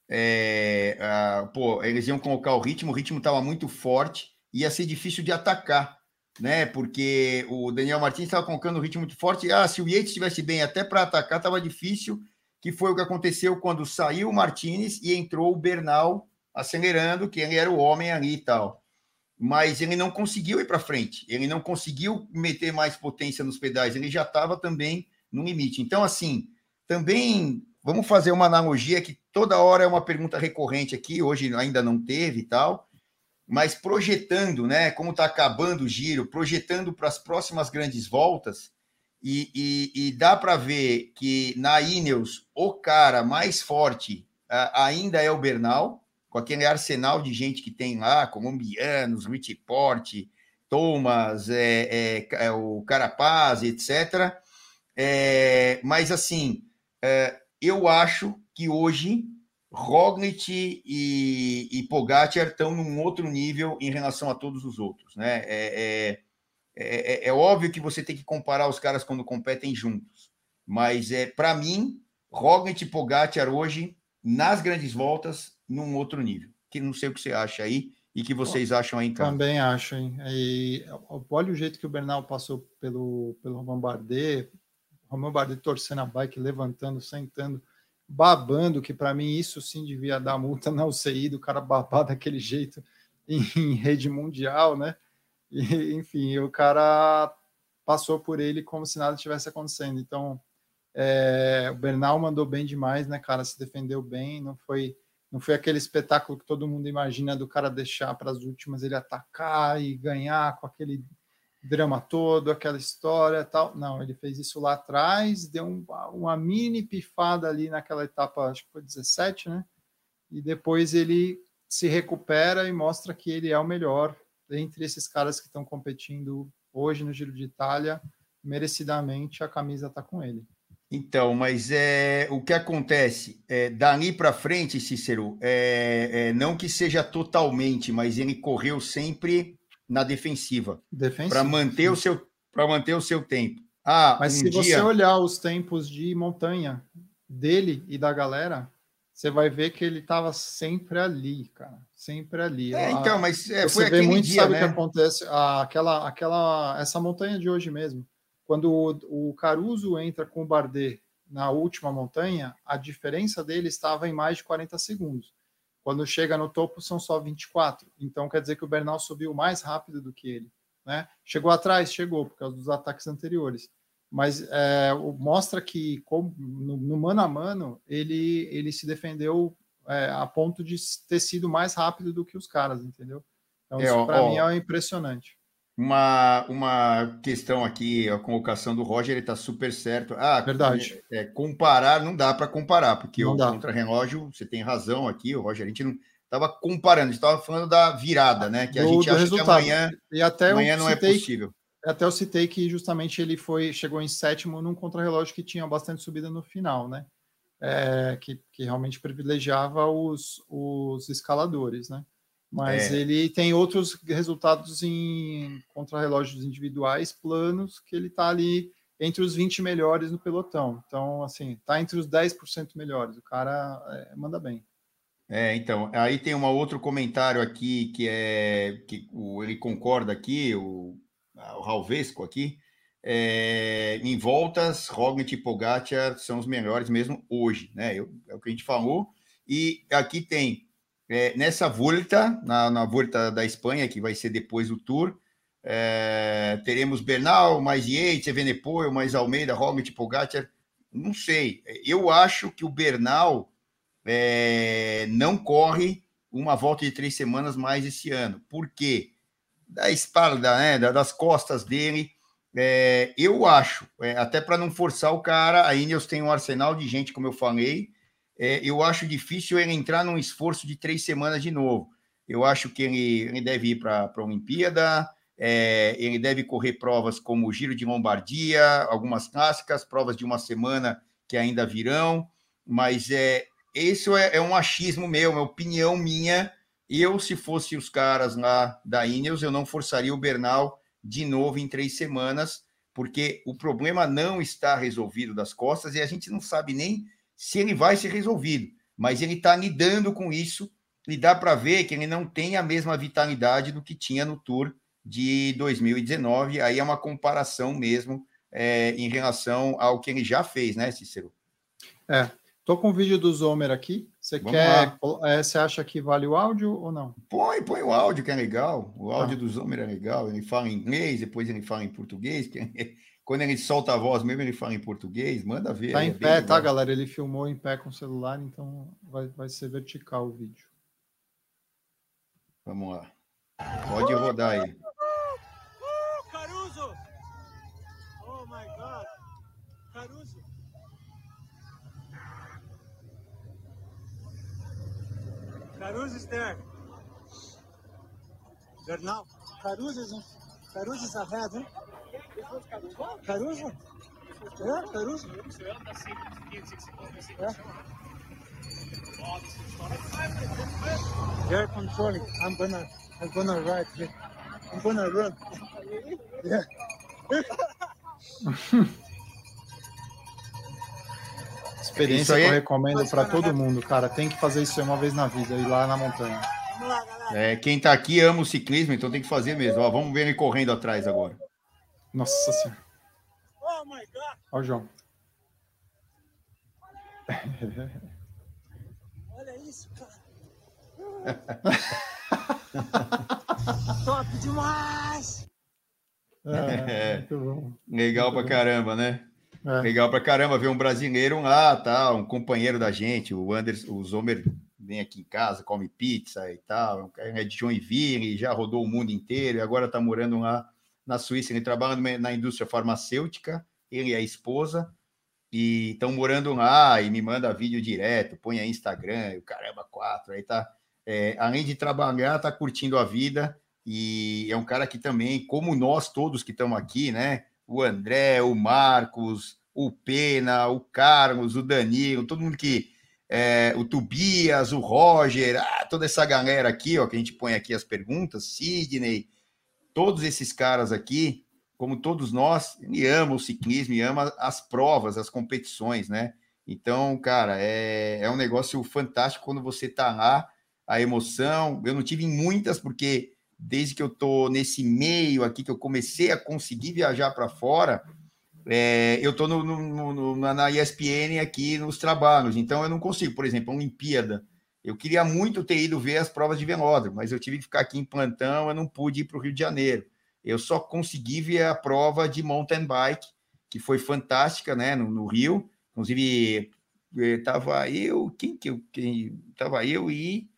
é, a, pô, eles iam colocar o ritmo, o ritmo estava muito forte, ia ser difícil de atacar, né? Porque o Daniel Martins estava colocando o ritmo muito forte. Ah, se o Yates estivesse bem até para atacar, estava difícil, que foi o que aconteceu quando saiu o Martinez e entrou o Bernal acelerando, que ele era o homem ali e tal mas ele não conseguiu ir para frente, ele não conseguiu meter mais potência nos pedais, ele já estava também no limite. Então, assim, também vamos fazer uma analogia que toda hora é uma pergunta recorrente aqui, hoje ainda não teve e tal, mas projetando, né, como está acabando o giro, projetando para as próximas grandes voltas, e, e, e dá para ver que na Ineos o cara mais forte uh, ainda é o Bernal, com aquele arsenal de gente que tem lá, colombianos, Richie Porte, Thomas, é, é, é, o Carapaz, etc. É, mas, assim, é, eu acho que hoje Roglic e, e Pogacar estão num outro nível em relação a todos os outros. Né? É, é, é, óbvio que você tem que comparar os caras quando competem juntos, mas é para mim, Roglic e Pogacar hoje, nas grandes voltas, num outro nível. Que não sei o que você acha aí, e que vocês acham aí. Também acho, hein? E, olha o jeito que o Bernal passou pelo, pelo Romain Bardet, Romain Bardet torcendo a bike, levantando, sentando, babando, que para mim isso sim devia dar multa na UCI, do cara babar daquele jeito em, em rede mundial, né? E, enfim, o cara passou por ele como se nada tivesse acontecendo. Então, é, o Bernal mandou bem demais, né, cara? Se defendeu bem, não foi não foi aquele espetáculo que todo mundo imagina do cara deixar para as últimas ele atacar e ganhar com aquele drama todo, aquela história tal. Não, ele fez isso lá atrás, deu um, uma mini pifada ali naquela etapa, acho que foi 17, né? E depois ele se recupera e mostra que ele é o melhor entre esses caras que estão competindo hoje no Giro de Itália. Merecidamente a camisa está com ele. Então, mas é o que acontece é, dali para frente, Cícero, é, é, não que seja totalmente, mas ele correu sempre na defensiva para manter o seu para manter o seu tempo. Ah, mas um se dia... você olhar os tempos de montanha dele e da galera, você vai ver que ele estava sempre ali, cara, sempre ali. É, então, mas é, você vê muito, dia, sabe o né? que acontece? Ah, aquela, aquela, essa montanha de hoje mesmo quando o, o Caruso entra com o Bardet na última montanha, a diferença dele estava em mais de 40 segundos. Quando chega no topo, são só 24. Então, quer dizer que o Bernal subiu mais rápido do que ele. Né? Chegou atrás? Chegou, por causa dos ataques anteriores. Mas é, mostra que, como, no, no, mano a mano, ele, ele se defendeu é, a ponto de ter sido mais rápido do que os caras, entendeu? Então, é, para mim é impressionante. Uma, uma questão aqui, a convocação do Roger, ele está super certo. Ah, verdade. É, é comparar não dá para comparar, porque não o contra-relógio, você tem razão aqui, o Roger, a gente não estava comparando, a gente estava falando da virada, né? Que a do, gente acha resultado. que amanhã, e até amanhã não é citei, é possível. Até eu citei que justamente ele foi chegou em sétimo num contra-relógio que tinha bastante subida no final, né? É, que, que realmente privilegiava os, os escaladores, né? Mas é. ele tem outros resultados em contrarrelógios individuais planos que ele está ali entre os 20 melhores no pelotão. Então, assim, tá entre os 10% melhores. O cara é, manda bem. É, então, aí tem um outro comentário aqui que é que o, ele concorda aqui, o, o Ralvesco aqui. É, em voltas, Roglic e Pogacar são os melhores mesmo hoje, né? Eu, é o que a gente falou. E aqui tem é, nessa volta, na, na volta da Espanha, que vai ser depois do Tour, é, teremos Bernal, mais Yates, Evenepoel, mais Almeida, Roglic, Pogacar. Não sei. Eu acho que o Bernal é, não corre uma volta de três semanas mais esse ano. Por quê? Da espalda, né, das costas dele, é, eu acho, é, até para não forçar o cara, a Ineos tem um arsenal de gente, como eu falei, é, eu acho difícil ele entrar num esforço de três semanas de novo. Eu acho que ele, ele deve ir para a Olimpíada, é, ele deve correr provas como o Giro de Lombardia, algumas clássicas, provas de uma semana que ainda virão, mas é, isso é, é um achismo meu, uma opinião minha. Eu, se fosse os caras lá da Ineos, eu não forçaria o Bernal de novo em três semanas, porque o problema não está resolvido das costas e a gente não sabe nem se ele vai ser resolvido, mas ele está lidando com isso e dá para ver que ele não tem a mesma vitalidade do que tinha no Tour de 2019. Aí é uma comparação mesmo é, em relação ao que ele já fez, né, Cícero? É, Tô com o vídeo do Zomer aqui. Você Vamos quer. É, você acha que vale o áudio ou não? Põe, põe o áudio, que é legal. O áudio ah. do Zomer é legal. Ele fala em inglês, depois ele fala em português. Quando ele solta a voz mesmo, ele fala em português. Manda ver. Tá em é pé, tá, galera? Ele filmou em pé com o celular, então vai, vai ser vertical o vídeo. Vamos lá. Pode rodar aí. Caruso! Oh my God! Caruso! Caruso is there. Jornal. Caruso Caruso is ahead, hein? Caruso? É, Caruso? É. They're controlling. I'm gonna, I'm gonna ride here. I'm gonna run. Yeah. Experiência que eu recomendo para todo mundo, cara. Tem que fazer isso uma vez na vida, ir lá na montanha. É, quem tá aqui ama o ciclismo, então tem que fazer mesmo. Ó, vamos ver ele correndo atrás agora. Nossa senhora. Oh my God. Ó o João. Olha isso, cara. Top demais! É, Legal pra caramba, né? É. Legal pra caramba ver um brasileiro lá, tá? Um companheiro da gente, o Anderson, o Zomer vem aqui em casa, come pizza e tal. É de Joinville, já rodou o mundo inteiro e agora tá morando lá na Suíça. Ele trabalha na indústria farmacêutica, ele e a esposa, e estão morando lá e me manda vídeo direto, põe aí Instagram, o caramba, quatro, aí tá. É, além de trabalhar, tá curtindo a vida e é um cara que também, como nós todos que estamos aqui, né? O André, o Marcos, o Pena, o Carlos, o Danilo, todo mundo que. É, o Tobias, o Roger, ah, toda essa galera aqui, ó, que a gente põe aqui as perguntas, Sidney, todos esses caras aqui, como todos nós, ele ama o ciclismo e ama as provas, as competições, né? Então, cara, é, é um negócio fantástico quando você tá lá, a emoção. Eu não tive muitas, porque desde que eu tô nesse meio aqui, que eu comecei a conseguir viajar para fora, é, eu tô no, no, no, na ESPN aqui nos trabalhos, então eu não consigo, por exemplo, a Olimpíada. Eu queria muito ter ido ver as provas de velódromo, mas eu tive que ficar aqui em plantão, eu não pude ir para o Rio de Janeiro. Eu só consegui ver a prova de mountain bike, que foi fantástica, né, no, no Rio. Inclusive, estava eh, eu, quem que eu, quem, tava eu e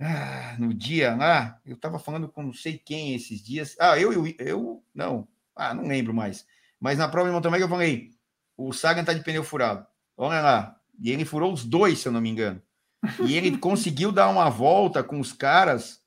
ah, no dia lá, eu estava falando com não sei quem esses dias. Ah, eu, eu, eu não, ah, não lembro mais. Mas na prova de mountain bike eu falei, o Sagan tá de pneu furado. Olha lá. E ele furou os dois, se eu não me engano. E ele conseguiu dar uma volta com os caras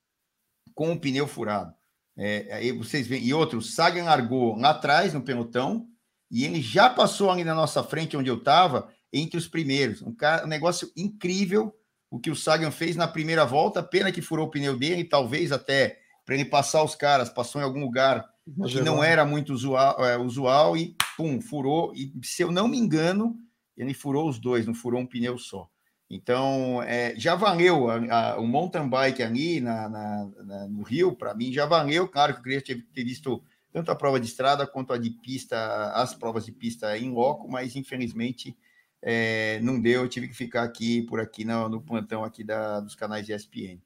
com o pneu furado. É, aí vocês veem. E outro, o Sagan largou lá atrás no pelotão e ele já passou ali na nossa frente, onde eu estava, entre os primeiros. Um, cara, um negócio incrível o que o Sagan fez na primeira volta, pena que furou o pneu dele, talvez até para ele passar os caras, passou em algum lugar que não era muito usual, é, usual e pum, furou. E se eu não me engano, ele furou os dois, não furou um pneu só. Então, é, já valeu a, a, o mountain bike ali na, na, na no Rio, para mim já valeu. Claro que eu queria ter, ter, visto tanto a prova de estrada quanto a de pista, as provas de pista em loco, mas infelizmente é, não deu, eu tive que ficar aqui por aqui no, no plantão aqui da, dos canais de ESPN.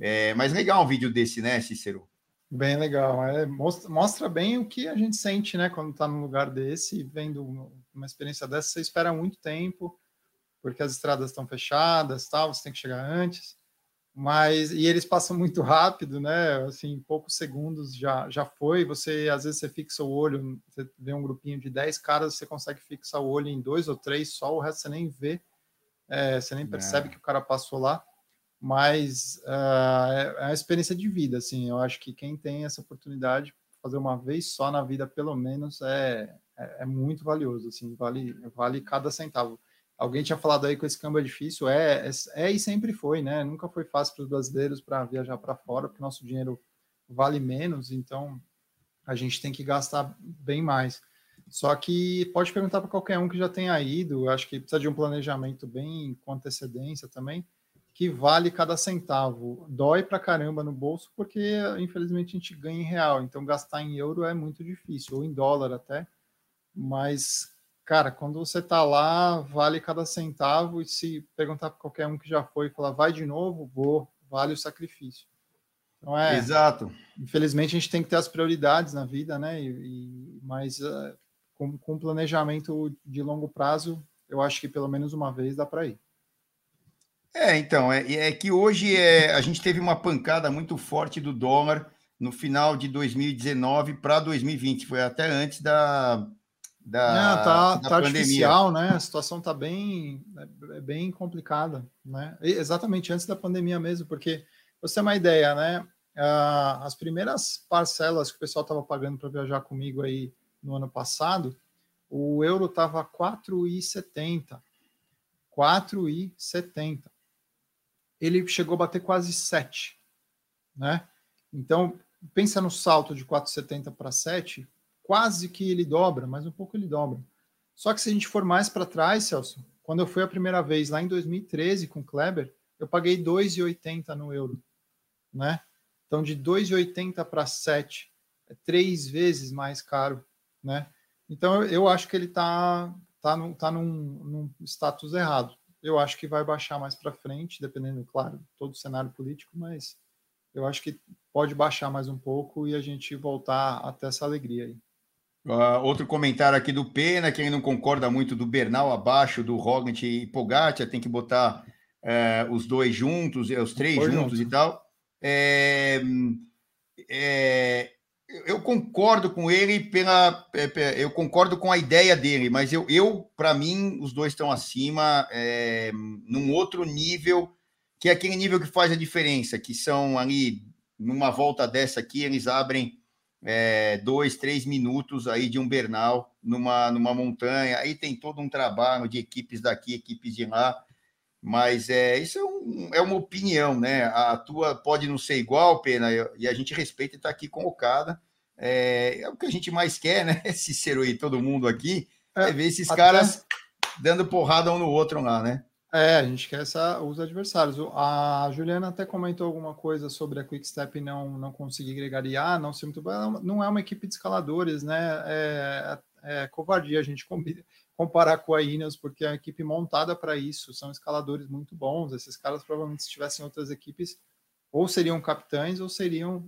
É, mas legal um vídeo desse, né, Cícero? Bem legal. É, mostra, mostra bem o que a gente sente, né, quando está num lugar desse, vendo uma experiência dessa, você espera muito tempo, porque as estradas estão fechadas, tal, você tem que chegar antes. Mas e eles passam muito rápido, né? Assim, em poucos segundos já já foi. Você às vezes você fixa o olho, você vê um grupinho de 10 caras, você consegue fixar o olho em dois ou três só, o resto você nem vê, é, você nem percebe é. que o cara passou lá. Mas uh, é, uma experiência de vida, assim. Eu acho que quem tem essa oportunidade fazer uma vez só na vida, pelo menos, é, é, é muito valioso, assim, vale, vale cada centavo. Alguém tinha falado aí que esse câmbio é difícil, é, é, é e sempre foi, né? Nunca foi fácil para os brasileiros para viajar para fora, porque nosso dinheiro vale menos, então a gente tem que gastar bem mais. Só que pode perguntar para qualquer um que já tenha ido, acho que precisa de um planejamento bem com antecedência também, que vale cada centavo. Dói para caramba no bolso, porque infelizmente a gente ganha em real, então gastar em euro é muito difícil, ou em dólar até, mas cara, quando você tá lá, vale cada centavo, e se perguntar para qualquer um que já foi e falar, vai de novo, vou, vale o sacrifício. Então é. Exato. Infelizmente a gente tem que ter as prioridades na vida, né? E, e mas uh, com, com planejamento de longo prazo, eu acho que pelo menos uma vez dá para ir. É, então, é, é que hoje é, a gente teve uma pancada muito forte do dólar no final de 2019 para 2020, foi até antes da, da, Não, tá, da tá pandemia. artificial, né? A situação tá bem, é, é bem complicada, né? exatamente antes da pandemia mesmo, porque você tem uma ideia, né? Uh, as primeiras parcelas que o pessoal estava pagando para viajar comigo aí no ano passado, o euro estava 4,70. 4,70. Ele chegou a bater quase 7, né? Então, pensa no salto de 4,70 para 7, quase que ele dobra, mas um pouco ele dobra. Só que se a gente for mais para trás, Celso, quando eu fui a primeira vez lá em 2013 com o Kleber, eu paguei 2,80 no euro, né? Então, de 2,80 para 7, é três vezes mais caro, né? Então, eu, acho que ele está tá, tá, tá num, num status errado. Eu acho que vai baixar mais para frente, dependendo, claro, todo o cenário político, mas eu acho que pode baixar mais um pouco e a gente voltar até essa alegria aí. Uh, outro comentário aqui do Pena, que ele não concorda muito do Bernal abaixo do Roglic e Pogacar, tem que botar uh, os dois juntos, os três juntos junto. e tal. É, é, eu concordo com ele pela. É, eu concordo com a ideia dele, mas eu, eu para mim, os dois estão acima, é, num outro nível, que é aquele nível que faz a diferença, que são ali, numa volta dessa aqui, eles abrem é, dois, três minutos aí de um Bernal numa, numa montanha. Aí tem todo um trabalho de equipes daqui, equipes de lá. Mas é, isso é, um, é uma opinião, né? A tua pode não ser igual, Pena, e a gente respeita e está aqui colocada. É, é, o que a gente mais quer, né? Cícero e todo mundo aqui, é, é ver esses até... caras dando porrada um no outro lá, né? É, a gente quer essa, os adversários. A Juliana até comentou alguma coisa sobre a Quickstep não, não conseguir gregariar, não ser muito boa. Não é uma equipe de escaladores, né? É, é covardia a gente comparar com a Ineos, porque é uma equipe montada para isso, são escaladores muito bons. Esses caras provavelmente, se tivessem outras equipes, ou seriam capitães ou seriam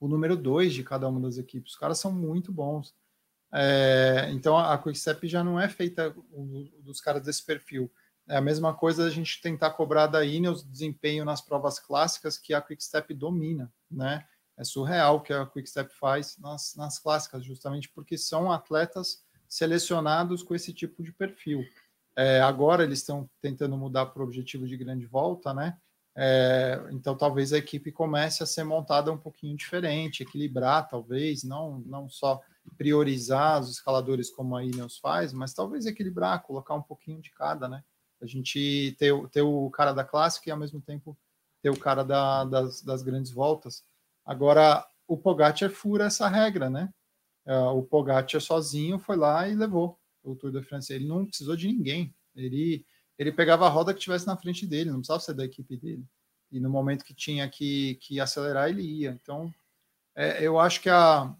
o número dois de cada uma das equipes. Os caras são muito bons. É, então a Quickstep já não é feita dos caras desse perfil. É a mesma coisa a gente tentar cobrar da Ineos desempenho nas provas clássicas que a Quickstep domina, né? É surreal o que a Quickstep faz nas, nas clássicas, justamente porque são atletas selecionados com esse tipo de perfil. É, agora eles estão tentando mudar para o objetivo de grande volta, né? É, então talvez a equipe comece a ser montada um pouquinho diferente, equilibrar, talvez, não, não só priorizar os escaladores como a Ineos faz, mas talvez equilibrar, colocar um pouquinho de cada, né? A gente ter, ter o cara da clássica e ao mesmo tempo ter o cara da, das, das grandes voltas. Agora, o Pogacar fura essa regra, né? Uh, o Pogacar sozinho foi lá e levou o Tour de France. Ele não precisou de ninguém. Ele, ele pegava a roda que tivesse na frente dele, não precisava ser da equipe dele. E no momento que tinha que, que acelerar, ele ia. Então, é, eu acho que a,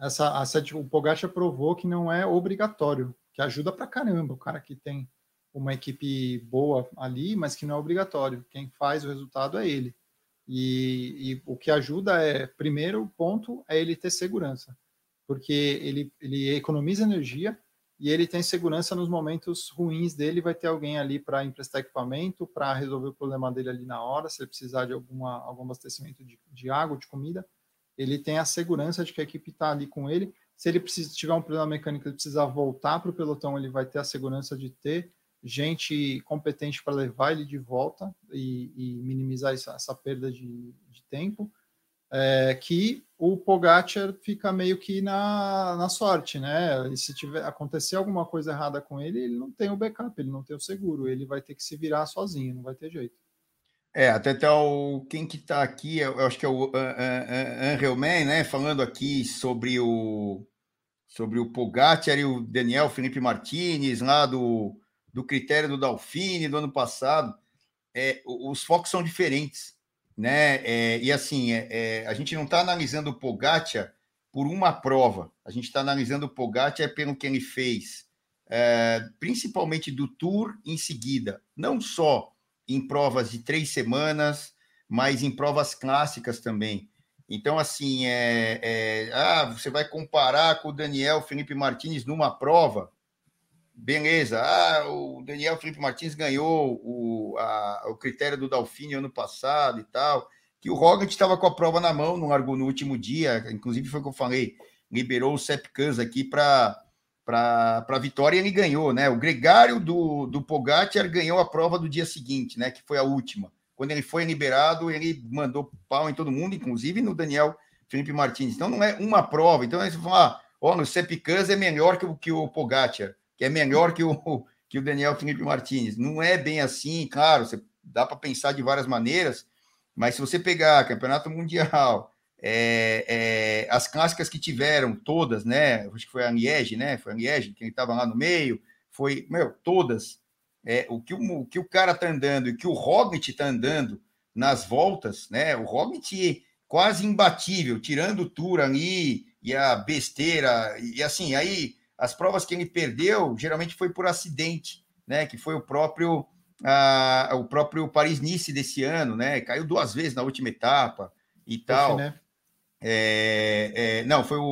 essa, essa, o Pogacar provou que não é obrigatório, que ajuda pra caramba o cara que tem uma equipe boa ali, mas que não é obrigatório. Quem faz o resultado é ele. E, e o que ajuda é, primeiro ponto, é ele ter segurança porque ele, ele economiza energia e ele tem segurança nos momentos ruins dele. Vai ter alguém ali para emprestar equipamento, para resolver o problema dele ali na hora, se ele precisar de alguma, algum abastecimento de, de água, de comida. Ele tem a segurança de que a equipe está ali com ele. Se ele precisa, tiver um problema mecânico, ele precisar voltar para o pelotão, ele vai ter a segurança de ter gente competente para levar ele de volta e, e minimizar essa, essa perda de, de tempo é, que o Pogacar fica meio que na, na sorte, né? E se tiver acontecer alguma coisa errada com ele, ele não tem o backup, ele não tem o seguro, ele vai ter que se virar sozinho, não vai ter jeito. É, até tá o quem que tá aqui, eu acho que é o Angel Man, né, falando aqui sobre o sobre o Pogacar e o Daniel Felipe Martinez lá do, do critério do Dalfine do ano passado. É, os focos são diferentes né? É, e assim, é, é, a gente não está analisando o Pogacar por uma prova, a gente está analisando o Pogacar pelo que ele fez é, principalmente do Tour em seguida, não só em provas de três semanas, mas em provas clássicas também. Então, assim, é, é, ah, você vai comparar com o Daniel Felipe Martins numa prova, beleza. Ah, o Daniel Felipe Martins ganhou o, a, o critério do Dalfini ano passado e tal. Que o Roglic estava com a prova na mão, largou no último dia, inclusive foi o que eu falei, liberou o Sepkans aqui para para vitória e ele ganhou, né? O gregário do, do Pogacar ganhou a prova do dia seguinte, né? Que foi a última. Quando ele foi liberado, ele mandou pau em todo mundo, inclusive no Daniel Felipe Martins. Então não é uma prova. Então você fala, ó, oh, no Sepkans é melhor que o, que o Pogacar, que é melhor que o, que o Daniel Felipe Martins. Não é bem assim, claro, você dá para pensar de várias maneiras, mas se você pegar Campeonato Mundial, é, é, as clássicas que tiveram, todas, né? Acho que foi a Liege, né? Foi a Liege, que estava lá no meio, foi, meu, todas. É, o, que o, o que o cara tá andando e que o Roglic tá andando nas voltas, né? O Roglic quase imbatível, tirando o tour ali e a besteira, e assim, aí as provas que ele perdeu geralmente foi por acidente, né? Que foi o próprio a, o próprio Paris-Nice desse ano, né? Caiu duas vezes na última etapa e tal. Né? É, é, não, foi o,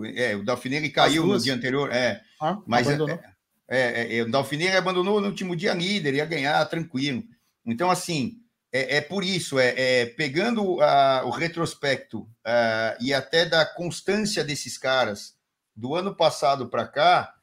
o, é, o Dalfinelli caiu no dia anterior, é, ah, mas é, é, é, o Dalfinelli abandonou no último dia líder, ia ganhar tranquilo. Então, assim, é, por isso, é, pegando a, o retrospecto a, e até da constância desses caras do ano passado para cá,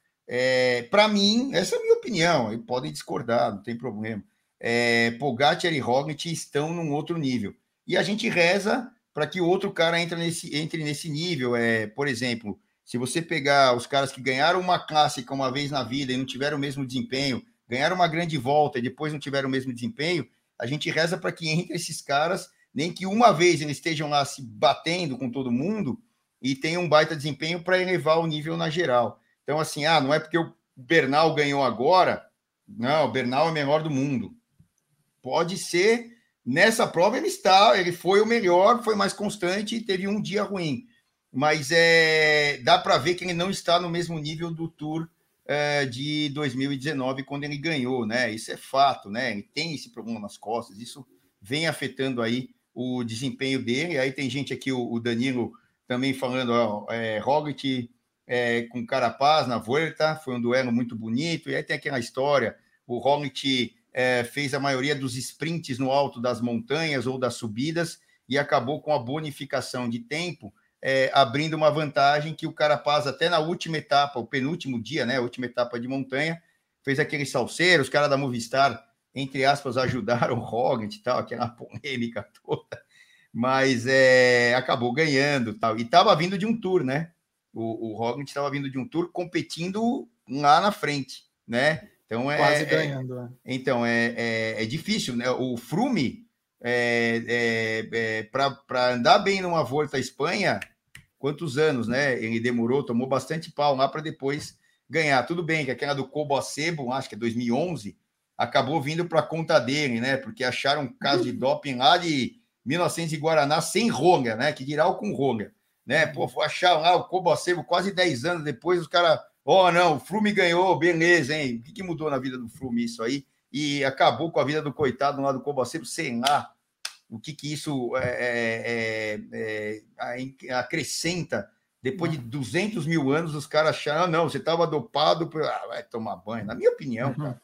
para mim, essa é a minha opinião, podem discordar, não tem problema. É, Pogacar e Roglic estão num outro nível. E a gente reza para que outro cara entre nesse, entre nesse nível. É, por exemplo, se você pegar os caras que ganharam uma clássica uma vez na vida e não tiveram o mesmo desempenho, ganharam uma grande volta e depois não tiveram o mesmo desempenho, a gente reza para que entre esses caras, nem que uma vez eles estejam lá se batendo com todo mundo e tenham um baita desempenho para elevar o nível na geral. Então, assim, ah, não é porque o Bernal ganhou agora, não, o Bernal é o melhor do mundo. Pode ser Nessa prova ele está, ele foi o melhor, foi mais constante e teve um dia ruim. Mas é, dá para ver que ele não está no mesmo nível do Tour é, de 2019, quando ele ganhou, né? Isso é fato, né? Ele tem esse problema nas costas, isso vem afetando aí o desempenho dele. Aí tem gente aqui, o, o Danilo também falando, ó, é, Roglic é, com Carapaz na Volta, foi um duelo muito bonito. E aí tem aquela história, o Roglic é, fez a maioria dos sprints no alto das montanhas ou das subidas e acabou com a bonificação de tempo, é, abrindo uma vantagem que o Carapaz, até na última etapa, o penúltimo dia, né, a última etapa de montanha, fez aquele salseiro, os caras da Movistar, entre aspas, ajudaram o Roglic e tal, aquela polêmica toda, mas é, acabou ganhando tal, e estava vindo de um tour, né, o, o Roglic estava vindo de um tour competindo lá na frente, né, então é quase é, ganhando. É, então é, é, é, difícil, né? O Frume é, é, é para andar bem numa volta à Espanha, quantos anos, né? Ele demorou, tomou bastante pau lá para depois ganhar. Tudo bem que aquela do Cobo Acebo, acho que é 2011, acabou vindo para conta dele, né? Porque acharam um caso de doping lá de 1900 de Guaraná sem ronga, né? Que dirá o com ronga, né? Pô, achar lá o Cobo Acebo quase 10 anos depois, os caras Oh, não, o Flume ganhou, beleza, hein? O que, que, mudou na vida do Flume isso aí? E acabou com a vida do coitado lá do Cobaceiro, sei lá o que, que isso é, é, é, acrescenta. Depois de 200 mil anos, os caras acharam, ah, não, você estava dopado, ah, vai tomar banho. Na minha opinião, cara.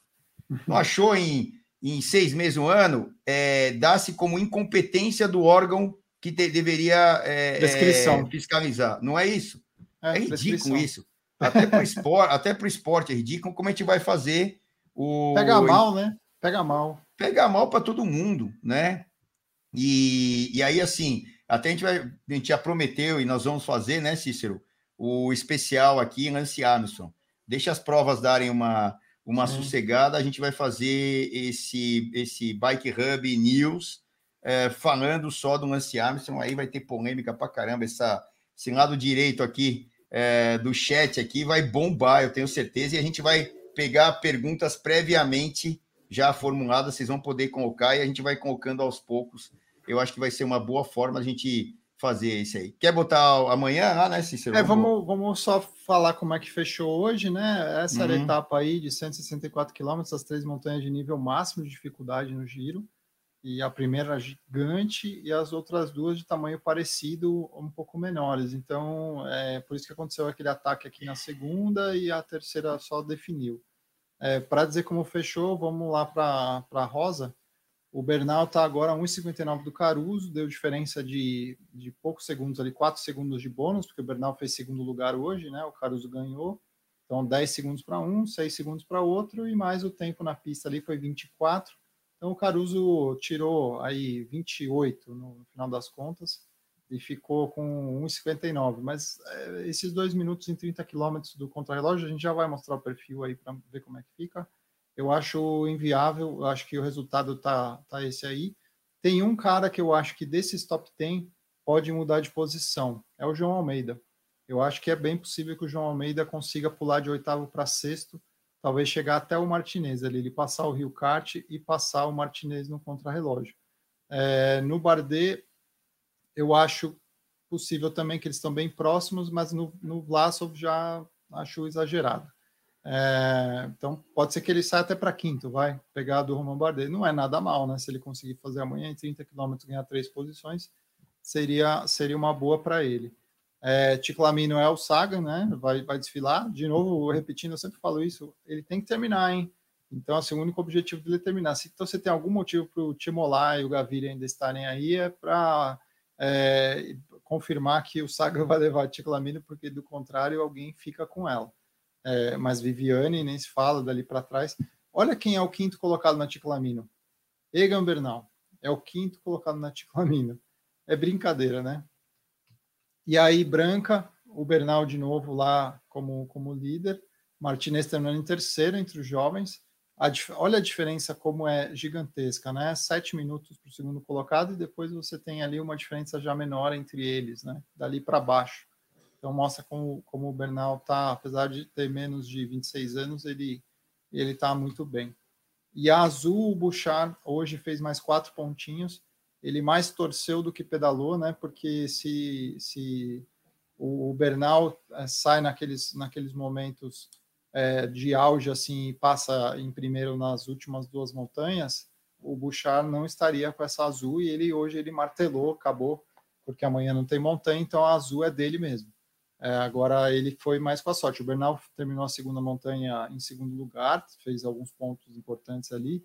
Não achou em, em seis meses, um ano, é, dá-se como incompetência do órgão que te, deveria é, é, fiscalizar. Não é isso? É, é ridículo isso. Até para o esporte, até esporte é ridículo. Como a gente vai fazer o. Pega mal, né? Pega mal. Pega mal para todo mundo, né? E, e aí, assim, até a gente, vai, a gente já prometeu e nós vamos fazer, né, Cícero? O especial aqui, Lance Armstrong. Deixa as provas darem uma, uma é. sossegada, a gente vai fazer esse, esse Bike Hub News é, falando só do Lance Armstrong. Aí vai ter polêmica para caramba. Essa, esse lado direito aqui é, do chat aqui vai bombar, eu tenho certeza, e a gente vai pegar perguntas previamente já formuladas, vocês vão poder colocar e a gente vai colocando aos poucos. Eu acho que vai ser uma boa forma a gente fazer esse aí. Quer botar amanhã lá, né, Cícero? É, vamos, vamos só falar como é que fechou hoje, né? Essa uhum. era a uhum. etapa aí de 164 quilômetros, as três montanhas de nível máximo de dificuldade no giro. E a primeira gigante e as outras duas de tamanho parecido, um pouco menores. Então, é por isso que aconteceu aquele ataque aqui na segunda e a terceira só definiu. É, Para dizer como fechou, vamos lá para a Rosa. O Bernal está agora a 1,59 do Caruso, deu diferença de, de poucos segundos ali, 4 segundos de bônus, porque o Bernal fez segundo lugar hoje, né? O Caruso ganhou. Então, 10 segundos para um, 6 segundos para outro, e mais o tempo na pista ali foi 24. Então, o Caruso tirou aí 28 no final das contas e ficou com 1,59. Mas é, esses dois minutos em 30 quilômetros do contrarrelógio, a gente já vai mostrar o perfil aí para ver como é que fica eu acho inviável, eu acho que o resultado tá, tá esse aí. Tem um cara que eu acho que desses top 10 pode mudar de posição, é o João Almeida. Eu acho que é bem possível que o João Almeida consiga pular de oitavo para sexto, talvez chegar até o Martinez ali, ele passar o Rio Kart e passar o Martinez no contrarrelógio. É, no Bardet, eu acho possível também que eles estão bem próximos, mas no, no Vlasov já acho exagerado. É, então pode ser que ele saia até para quinto, vai pegar do Roman Bardet. Não é nada mal, né? Se ele conseguir fazer amanhã em 30 km ganhar três posições, seria seria uma boa para ele. É, Ticlamino é o Saga, né? Vai, vai desfilar. De novo, repetindo, eu sempre falo isso, ele tem que terminar, hein? Então, assim, o único objetivo dele é terminar. Se então, você tem algum motivo para o Timolar e o Gaviria ainda estarem aí, é para é, confirmar que o Saga vai levar Ticlamino, porque do contrário, alguém fica com ela é, mas Viviane nem se fala dali para trás. Olha quem é o quinto colocado na Ticlamino. Egan Bernal é o quinto colocado na Ticlamino. É brincadeira, né? E aí, Branca, o Bernal de novo lá como, como líder. Martinez terminando em terceiro entre os jovens. A, olha a diferença como é gigantesca, né? Sete minutos para o segundo colocado e depois você tem ali uma diferença já menor entre eles, né? Dali para baixo. Então mostra como, como o Bernal está, apesar de ter menos de 26 anos, ele ele está muito bem. E a Azul, o Bouchard, hoje fez mais quatro pontinhos. Ele mais torceu do que pedalou, né? Porque se, se o, Bernal é, sai naqueles, naqueles momentos é, de auge assim e passa em primeiro nas últimas duas montanhas, o Bouchard não estaria com essa azul e ele hoje ele martelou, acabou, porque amanhã não tem montanha, então a azul é dele mesmo. É, agora ele foi mais com a sorte. O Bernal terminou a segunda montanha em segundo lugar, fez alguns pontos importantes ali,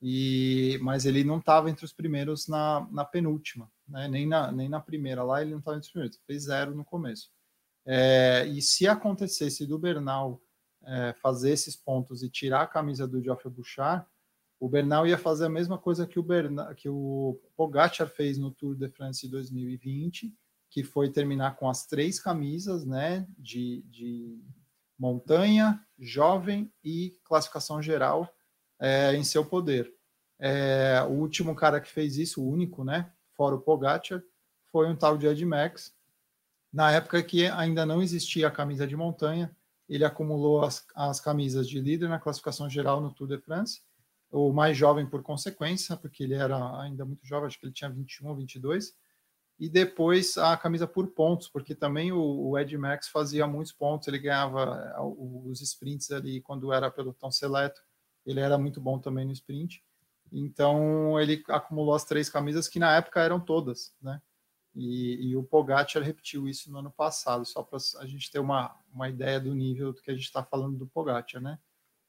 e mas ele não estava entre os primeiros na, na penúltima, né? nem, na, nem na primeira lá ele não estava entre os primeiros, fez zero no começo. É, e se acontecesse do Bernal é, fazer esses pontos e tirar a camisa do Geoffrey Bouchard, o Bernal ia fazer a mesma coisa que o, Bernal, que o Pogacar fez no Tour de France 2020, que foi terminar com as três camisas, né, de, de montanha, jovem e classificação geral é, em seu poder. É, o último cara que fez isso, o único, né, fora o Pogacar, foi um tal de Ed Max. Na época que ainda não existia a camisa de montanha, ele acumulou as, as camisas de líder na classificação geral no Tour de France, o mais jovem por consequência, porque ele era ainda muito jovem, acho que ele tinha 21 ou 22, e depois a camisa por pontos, porque também o, o Ed Max fazia muitos pontos, ele ganhava eh, os sprints ali quando era pelotão seleto, ele era muito bom também no sprint. Então ele acumulou as três camisas que na época eram todas, né? E, e o Pogacar repetiu isso no ano passado, só para a gente ter uma, uma ideia do nível do que a gente está falando do Pogacar, né?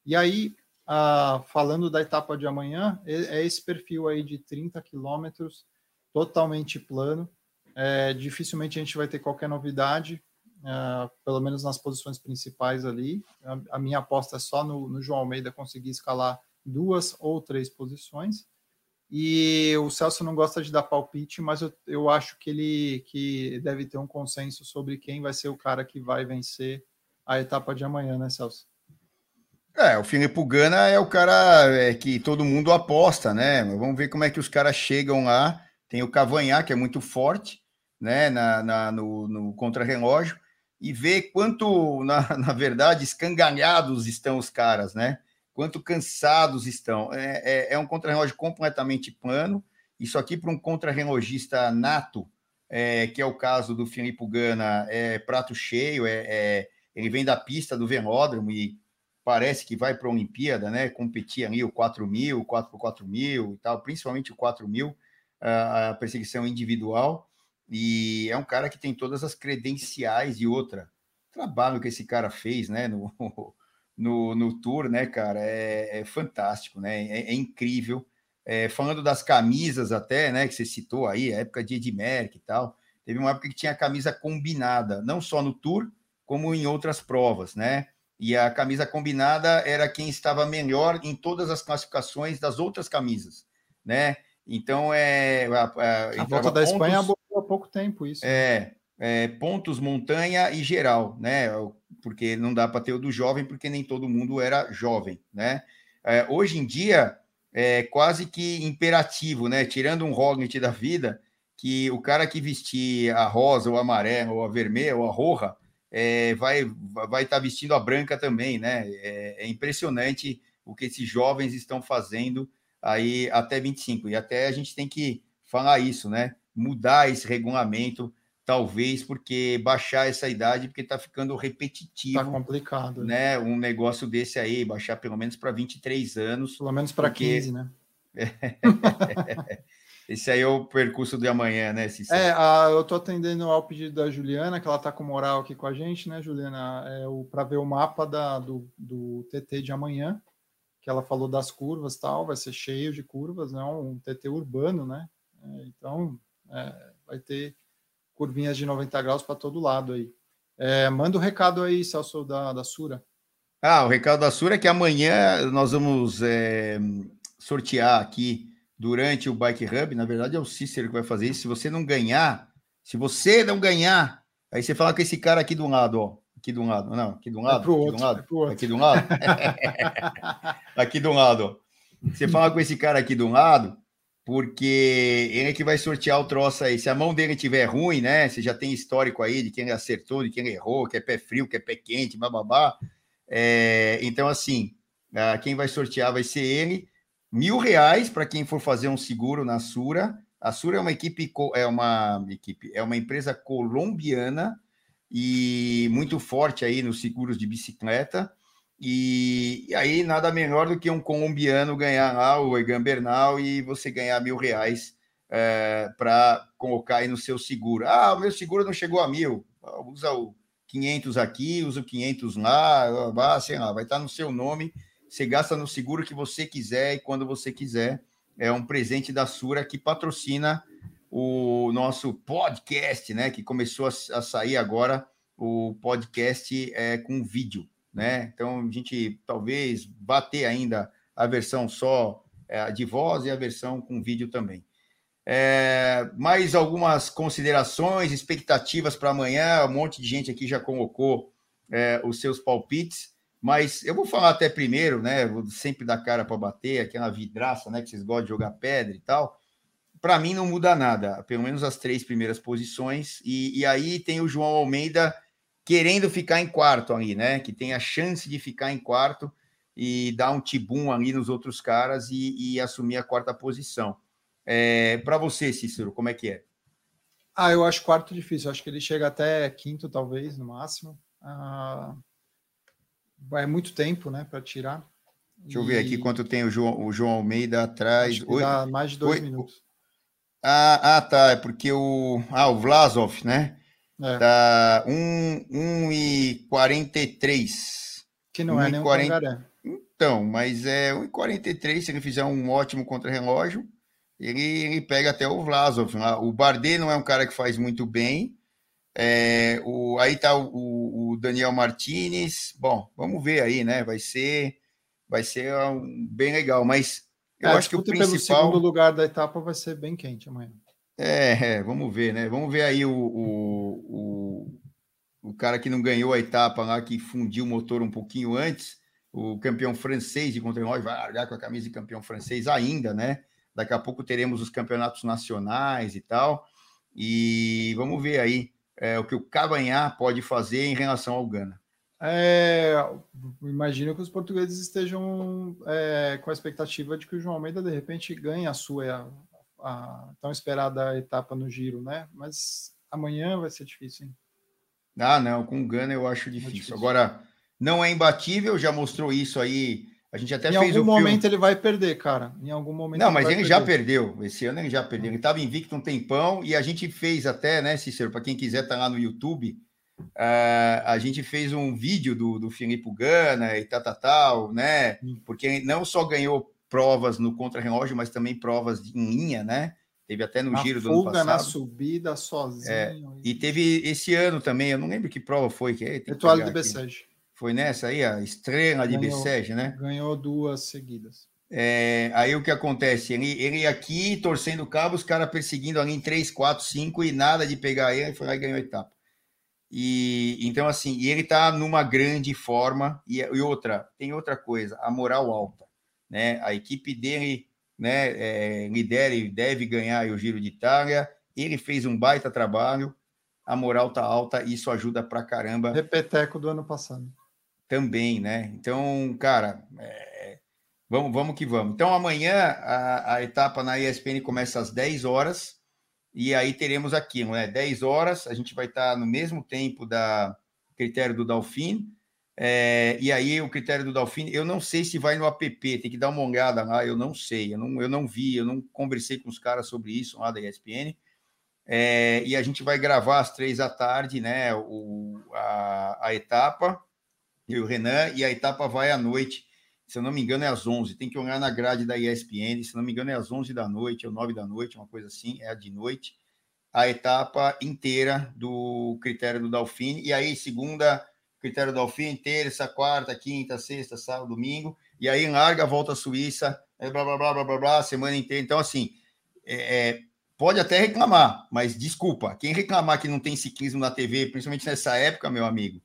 E aí, ah, falando da etapa de amanhã, é, é esse perfil aí de 30 quilômetros, totalmente plano, é, dificilmente a gente vai ter qualquer novidade, é, pelo menos nas posições principais ali. A, a minha aposta é só no, no, João Almeida conseguir escalar duas ou três posições. E o Celso não gosta de dar palpite, mas eu, eu acho que ele que deve ter um consenso sobre quem vai ser o cara que vai vencer a etapa de amanhã, né, Celso? É, o Filipe Gana é o cara é, que todo mundo aposta, né? Vamos ver como é que os caras chegam lá. Tem o Cavanhar, que é muito forte, né, na, na no, no contrarrelógio e ver quanto, na, na verdade, escangalhados estão os caras, né? Quanto cansados estão. É, é, é um contrarrelógio completamente plano. Isso aqui, para um contrarrelogista nato, é, que é o caso do Filipe Gana, é prato cheio, é, é, ele vem da pista do Venódromo e parece que vai para a Olimpíada, né? Competir ali o 4 mil, 4 por 4 mil e tal, principalmente o 4 mil, a perseguição individual. E é um cara que tem todas as credenciais e outra. trabalho que esse cara fez, né? No, no, no tour, né, cara? É, é fantástico, né? É, é incrível. É, falando das camisas até, né, que você citou aí, a época de Edmerck e tal, teve uma época que tinha camisa combinada, não só no Tour, como em outras provas, né? E a camisa combinada era quem estava melhor em todas as classificações das outras camisas, né? Então é a, a, a volta da pontos, Espanha pouco tempo isso. É, é, pontos montanha e geral, né? Porque não dá para ter o do jovem, porque nem todo mundo era jovem, né? É, hoje em dia é quase que imperativo, né? Tirando um Roglic da vida, que o cara que vestir a rosa, ou a amarela, ou a vermelha, ou a roja, é, vai vai estar tá vestindo a branca também, né? É, é, impressionante o que esses jovens estão fazendo aí até 25. E até a gente tem que falar isso, né? Mudar esse regulamento talvez porque baixar essa idade, porque está ficando repetitivo. Está complicado. Né? Um negócio desse aí, baixar pelo menos para 23 anos. Pelo menos para porque... 15, né? Esse aí é o percurso de amanhã, né? É, a, eu estou atendendo ao pedido da Juliana, que ela está com moral aqui com a gente, né, Juliana? É, para ver o mapa da, do, do TT de amanhã, que ela falou das curvas tal, vai ser cheio de curvas, né? Um TT urbano, né? É, então, é, vai ter curvinhas de 90 graus para todo lado aí. É, manda o um recado aí, Celso, da, da Sura. Ah, o recado da Sura é que amanhã nós vamos é, sortear aqui durante o Bike Hub. Na verdade, é o Cícero que vai fazer isso. Se você não ganhar, se você não ganhar, aí você fala com esse cara aqui do lado, ó. Aqui do lado, não, aqui do lado, é aqui do lado, é aqui do lado, aqui do lado. Você fala com esse cara aqui do lado, porque ele é que vai sortear o troço aí. Se a mão dele tiver ruim, né? Você já tem histórico aí de quem ele acertou, de quem ele errou, que é pé frio, que é pé quente, bababá. É, então, assim, quem vai sortear vai ser ele. Mil reais para quem for fazer um seguro na Sura. A Sura é uma equipe, é uma equipe, é uma empresa colombiana e muito forte aí nos seguros de bicicleta. E, e, aí nada melhor do que um colombiano ganhar lá o Egan Bernal e você ganhar mil reais é, para colocar aí no seu seguro. Ah, o meu seguro não chegou a mil. Usa o 500 aqui, usa o 500 lá, lá sei lá, vai estar no seu nome. Você gasta no seguro que você quiser e quando você quiser. É um presente da Sura que patrocina o nosso podcast, né? Que começou a, a sair agora o podcast é, com vídeo né? Então a gente talvez vá ter ainda a versão só é, de voz e a versão com vídeo também. É, mais algumas considerações, expectativas para amanhã. Um monte de gente aqui já colocou é, os seus palpites, mas eu vou falar até primeiro, né? Vou sempre dar cara para bater, aquela vidraça, né? Que vocês gostam de jogar pedra e tal. Para mim não muda nada, pelo menos as três primeiras posições. E, e aí tem o João Almeida querendo ficar em quarto ali, né? Que tem a chance de ficar em quarto e dar um tibum ali nos outros caras e, e assumir a quarta posição. É, Para você, Cícero, como é que é? Ah, eu acho quarto difícil. Acho que ele chega até quinto, talvez, no máximo. Ah, é muito tempo, né, para tirar. Deixa e... eu ver aqui quanto tem o João, o João Almeida atrás. Dá mais de dois Oi... minutos. Ah, ah, tá. É porque o. Ah, o Vlasov, né? É. Tá 1,43. Que não 1, é nem 40... Então, mas é 1,43. Se ele fizer um ótimo contra-relógio, ele, ele pega até o Vlasov. O Bardet não é um cara que faz muito bem. É, o, aí tá o, o, Daniel Martinez. Bom, vamos ver aí, né? Vai ser, vai ser um, bem legal. Mas eu é, acho que o principal. Pelo segundo lugar da etapa vai ser bem quente amanhã. É, é, vamos ver, né? Vamos ver aí o, o, o, o, cara que não ganhou a etapa lá, que fundiu o motor um pouquinho antes, o campeão francês de contra-relógio, vai largar com a camisa de campeão francês ainda, né? Daqui a pouco teremos os campeonatos nacionais e tal. E vamos ver aí é, o que o Cabanhar pode fazer em relação ao Gana. É, imagino que os portugueses estejam é, com a expectativa de que o João Almeida de repente ganhe a sua a tão esperada etapa no giro, né? Mas amanhã vai ser difícil, hein? Ah, não, com o Gana eu acho difícil. difícil. Agora, não é imbatível, já mostrou isso aí. A gente até em fez algum momento ele vai perder, cara. Em algum momento. Não, mas ele, ele já perdeu. Esse ano ele já perdeu. Ele estava invicto um tempão e a gente fez até, né, Cícero? Para quem quiser estar tá lá no YouTube, uh, a gente fez um vídeo do, do Filipe Gana e tal, tal, tal, né? Porque não só ganhou provas no contra-relógio, mas também provas em linha, né? Teve até no giro do ano passado. na subida, sozinho. É, e teve esse ano também, eu não lembro que prova foi. Que é, Etoile de Bessege. Foi nessa aí, a estrela de Bessege, né? Ganhou duas seguidas. É, aí o que acontece? Ele, ele aqui torcendo o cabo, os caras perseguindo ali em 3, 4, 5 e nada de pegar ele, foi lá e ganhou a etapa. E então, assim, e ele tá numa grande forma. E, e outra, tem outra coisa, a moral alta. Né? A equipe dele né, é, lidera e deve ganhar o Giro de Itália. Ele fez um baita trabalho, a moral tá alta, isso ajuda pra caramba. Repeteco do ano passado. Também, né? Então, cara, é, vamos, vamos que vamos. Então, amanhã a, a, etapa na ESPN começa às 10 horas, e aí teremos aqui, né? 10 horas, a gente vai estar no mesmo tempo da critério do Dalfin, é, e aí o critério do Dalfini, eu não sei se vai no app, tem que dar uma olhada lá, eu não sei, eu não, eu não vi, eu não conversei com os caras sobre isso lá da ESPN. É, e a gente vai gravar às três da tarde, né? O, a, a etapa, e o Renan, e a etapa vai à noite, se eu não me engano, é às 11. Tem que olhar na grade da ESPN, se não me engano, é às 11 da noite, ou 9 da noite, uma coisa assim, é a de noite. A etapa inteira do critério do Dalfini, e aí, segunda critério do Alfim, terça, quarta, quinta, sexta, sábado, domingo, e aí larga, volta à Suíça, blá, blá, blá, blá, blá, blá, semana inteira. Então, assim, é, é, pode até reclamar, mas desculpa, quem reclamar que não tem ciclismo na TV, principalmente nessa época, meu amigo,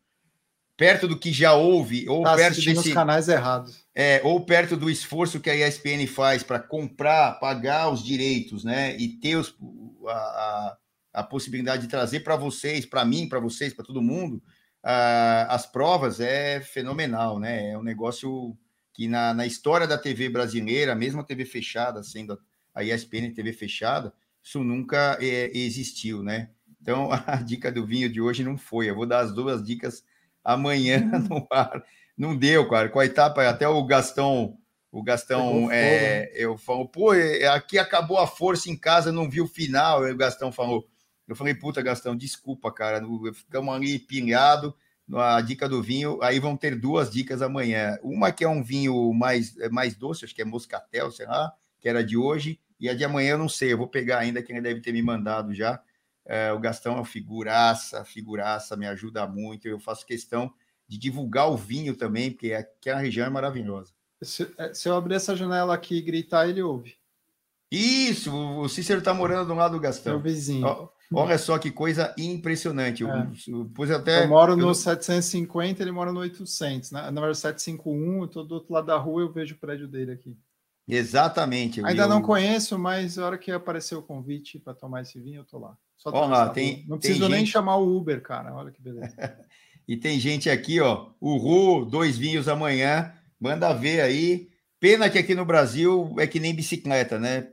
perto do que já houve, ou tá perto desse... canais errados. É, ou perto do esforço que a ESPN faz para comprar, pagar os direitos, né, e ter os, a, a, a possibilidade de trazer para vocês, para mim, para vocês, para todo mundo, uh, as provas é fenomenal, né? É um negócio que na, na história da TV brasileira, mesmo a TV fechada, sendo a ESPN TV fechada, isso nunca é, existiu, né? Então a dica do vinho de hoje não foi. Eu vou dar as duas dicas amanhã no ar. Não deu, cara. Com a etapa, até o Gastão, o Gastão, é, eu falo, pô, é, aqui acabou a força em casa, não vi o final. o Gastão falou, eu falei, puta, Gastão, desculpa, cara. Ficamos ali pilhado a dica do vinho. Aí vão ter duas dicas amanhã. Uma que é um vinho mais, mais doce, acho que é moscatel, sei lá, que era de hoje. E a de amanhã eu não sei, eu vou pegar ainda, que ele deve ter me mandado já. É, o Gastão é uma figuraça, figuraça, me ajuda muito. Eu faço questão de divulgar o vinho também, porque aquela região é maravilhosa. Se, é, se eu abrir essa janela aqui e gritar, ele ouve. Isso, o Cícero está morando do lado do Gastão. É o vizinho. Olha só que coisa impressionante. É. Eu, eu, até, eu moro no eu... 750, ele mora no 800, né? Na verdade, 751, eu estou do outro lado da rua, eu vejo o prédio dele aqui. Exatamente. Ainda não conheço, mas na hora que apareceu o convite para tomar esse vinho, eu tô lá. Só tem, não preciso tem nem gente... chamar o Uber, cara. Olha que beleza. e tem gente aqui, ó. O Ru, dois vinhos amanhã. Manda ver aí. Pena que aqui no Brasil é que nem bicicleta, né?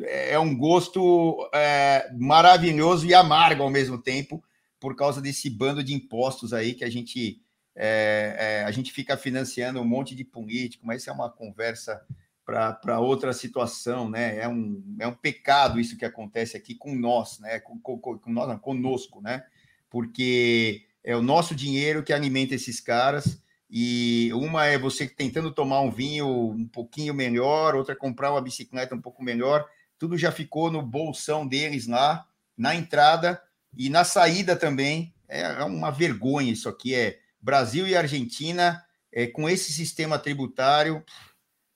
É um gosto é, maravilhoso e amargo ao mesmo tempo, por causa desse bando de impostos aí que a gente é, é, a gente fica financiando um monte de político, mas isso é uma conversa para outra situação, né? É um, é um pecado isso que acontece aqui com nós, né? Com, com, com nós, não, conosco, né? Porque é o nosso dinheiro que alimenta esses caras. E uma é você tentando tomar um vinho um pouquinho melhor, outra é comprar uma bicicleta um pouco melhor tudo já ficou no bolsão deles lá, na entrada e na saída também. É, é uma vergonha isso aqui. É Brasil e Argentina, é, com esse sistema tributário,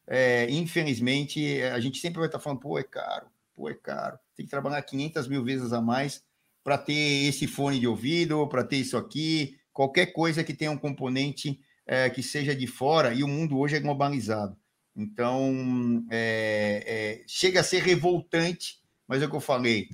é, infelizmente, a gente sempre vai estar falando, pô, é caro, pô, é caro. Tem que trabalhar 500 mil vezes a mais para ter esse fone de ouvido, para ter isso aqui, qualquer coisa que tenha um componente é, que seja de fora, e o mundo hoje é globalizado. Então, é, é, chega a ser revoltante, mas é o que eu falei,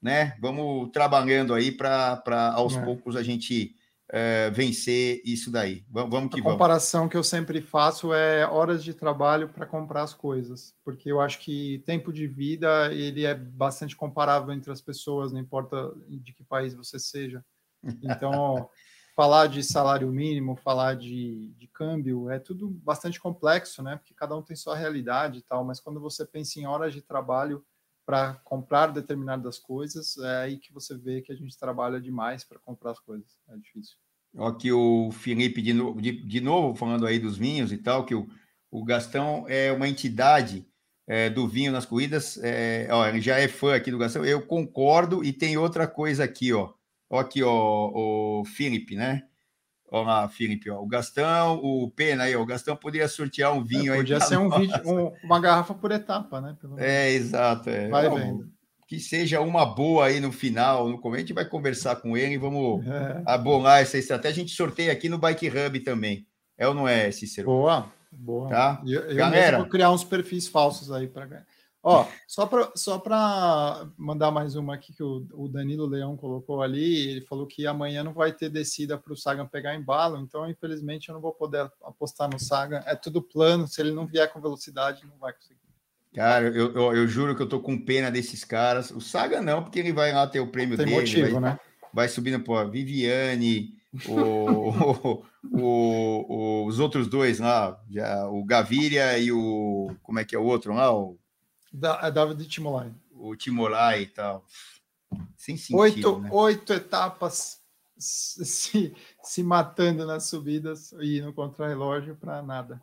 né? Vamos trabalhando aí para aos é. poucos a gente é, vencer isso daí. Vamos, vamos que a vamos. comparação que eu sempre faço é horas de trabalho para comprar as coisas, porque eu acho que tempo de vida ele é bastante comparável entre as pessoas, não importa de que país você seja. Então, falar de salário mínimo, falar de, de câmbio, é tudo bastante complexo, né? Porque cada um tem sua realidade e tal, mas quando você pensa em horas de trabalho para comprar determinadas coisas, é aí que você vê que a gente trabalha demais para comprar as coisas. É difícil. Aqui o Felipe, de novo, de, de novo, falando aí dos vinhos e tal, que o, o Gastão é uma entidade é, do vinho nas corridas. É, ó, ele já é fã aqui do Gastão. Eu concordo, e tem outra coisa aqui, ó. Ó aqui, ó, o Felipe, né? Ó lá, Felipe, ó, o Gastão, o Pena aí, ó, o Gastão poderia sortear um vinho é, aí. Podia ser um vídeo, um, uma garrafa por etapa, né? é, exato. É. Vai Não, vendo. Que seja uma boa aí no final, no começo, a gente vai conversar com ele e vamos é. abolar essa estratégia. A gente sorteia aqui no Bike Hub também. É ou não é, Cícero? Boa, boa. Tá? Eu, eu Galera, vou criar uns perfis falsos aí para. Ó, só para só mandar mais uma aqui que o, o, Danilo Leão colocou ali, ele falou que amanhã não vai ter descida para o Sagan pegar embalo, então infelizmente eu não vou poder apostar no Sagan. É tudo plano, se ele não vier com velocidade, não vai conseguir. Cara, eu, eu, eu juro que eu tô com pena desses caras. O Saga não, porque ele vai lá ter o prêmio Tem dele. motivo, vai, né? Vai subindo, pô, Viviane, o, o, o, os outros dois lá, já, o Gaviria e o. Como é que é o outro lá? O da, é David Timolai. O Timolai e tal. Sem sentido. Oito, né? oito etapas se, se matando nas subidas e no contrarrelógio para nada.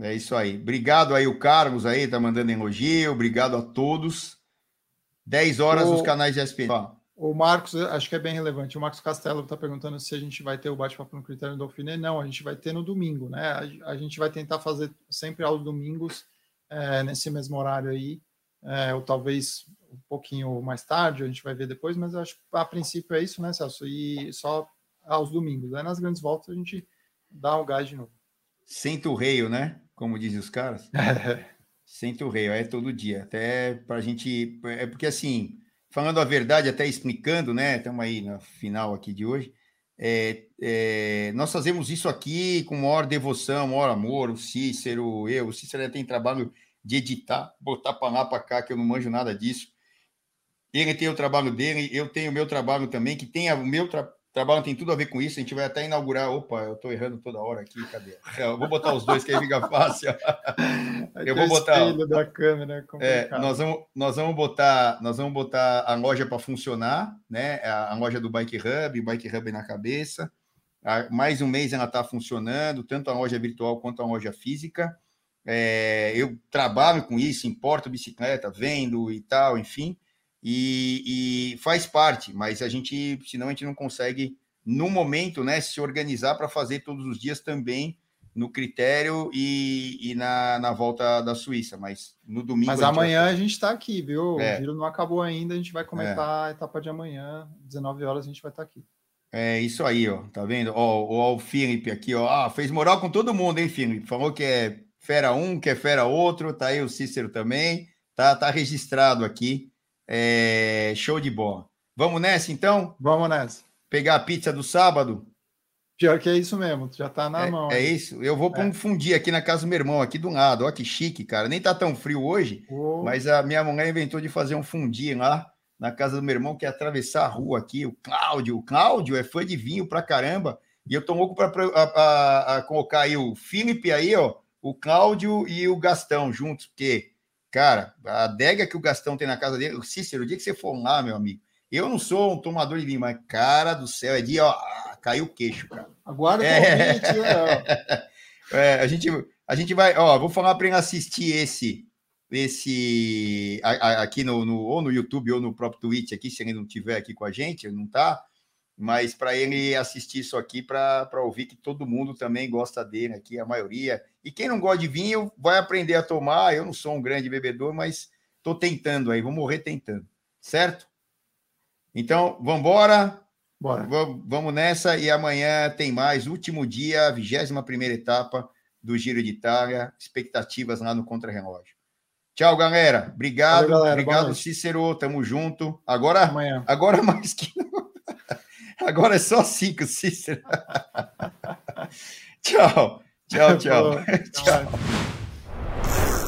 É isso aí. Obrigado aí, o Carlos aí, tá mandando elogio. Obrigado a todos. 10 horas o, nos canais de ESPN. O Marcos, acho que é bem relevante. O Marcos Castelo está perguntando se a gente vai ter o bate-papo no critério do Dauphiné. Não, a gente vai ter no domingo, né? A, a gente vai tentar fazer sempre aos domingos é, nesse mesmo horário aí, é, ou talvez um pouquinho mais tarde, a gente vai ver depois, mas acho que a princípio é isso, né, Celso? E só aos domingos. Aí nas grandes voltas a gente dá o gás de novo. Senta o reio, né? Como dizem os caras. Senta o reio, é todo dia. Até para a gente. É porque assim, falando a verdade, até explicando, né? Estamos aí na final aqui de hoje. É, é, nós fazemos isso aqui com maior devoção, maior amor, o Cícero, eu. O Cícero tem trabalho de editar, botar para lá, para cá, que eu não manjo nada disso. Ele tem o trabalho dele, eu tenho o meu trabalho também, que tem o meu tra trabalho tem tudo a ver com isso. A gente vai até inaugurar. Opa, eu estou errando toda hora aqui, cadê? Eu vou botar os dois, que aí fica fácil. eu vou botar. da câmera, é, é nós, vamos, nós vamos botar, nós vamos botar a loja para funcionar, né? A, a, loja do Bike Hub, Bike Hub na cabeça. Mais um mês ela está funcionando, tanto a loja virtual quanto a loja física. É, eu trabalho com isso, importo bicicleta, vendo e tal, enfim e, e faz parte, mas a gente, senão a gente não consegue, no momento, né, se organizar para fazer todos os dias também no critério e, e na, na volta da Suíça, mas no domingo. Mas a amanhã vai... a gente está aqui, viu? É. O giro não acabou ainda, a gente vai comentar é. a etapa de amanhã, 19 horas a gente vai estar tá aqui. É isso aí, ó. Tá vendo? Ó, ó, o Felipe aqui, ó. Ah, fez moral com todo mundo, hein, Felipe? Falou que é fera um, que é fera outro. Tá aí o Cícero também. Tá, tá registrado aqui. É, show de bola. Vamos nessa, então? Vamos nessa. Pegar a pizza do sábado? Pior que é isso mesmo, já tá na é, mão. É isso? Eu vou é. fundir aqui na casa do meu irmão, aqui do lado. Olha que chique, cara. Nem tá tão frio hoje, oh. mas a minha mulher inventou de fazer um fundir lá na casa do meu irmão, que é atravessar a rua aqui. O Cláudio. O Cláudio é fã de vinho pra caramba. E eu tô louco pra, pra, colocar aí o Felipe aí, ó. O Cláudio e o Gastão juntos, porque Cara, a adega que o Gastão tem na casa dele, Cícero, o dia que você for lá, meu amigo, eu não sou um tomador de vinho, mas cara do céu, é dia, ó, caiu o queixo, cara. Agora é. Convite, é, a gente a gente vai, ó, vou falar para ele assistir esse esse a, a, aqui no, no, ou no YouTube ou no próprio Twitch aqui, se ele não tiver aqui com a gente, ele não tá, mas para ele assistir isso aqui para ouvir que todo mundo também gosta dele aqui, a maioria. E quem não gosta de vinho vai aprender a tomar. Eu não sou um grande bebedor, mas estou tentando aí, vou morrer tentando, certo? Então, vamos embora. Bora. Vamos nessa e amanhã tem mais, último dia, 21 primeira etapa do Giro de Itália, expectativas lá no contra-relógio. Tchau, galera. Obrigado. Valeu, galera. Obrigado, Cícero. Tamo junto. Agora, amanhã. agora mais que Agora é só cinco, Cícero. tchau, tchau, tchau. tchau.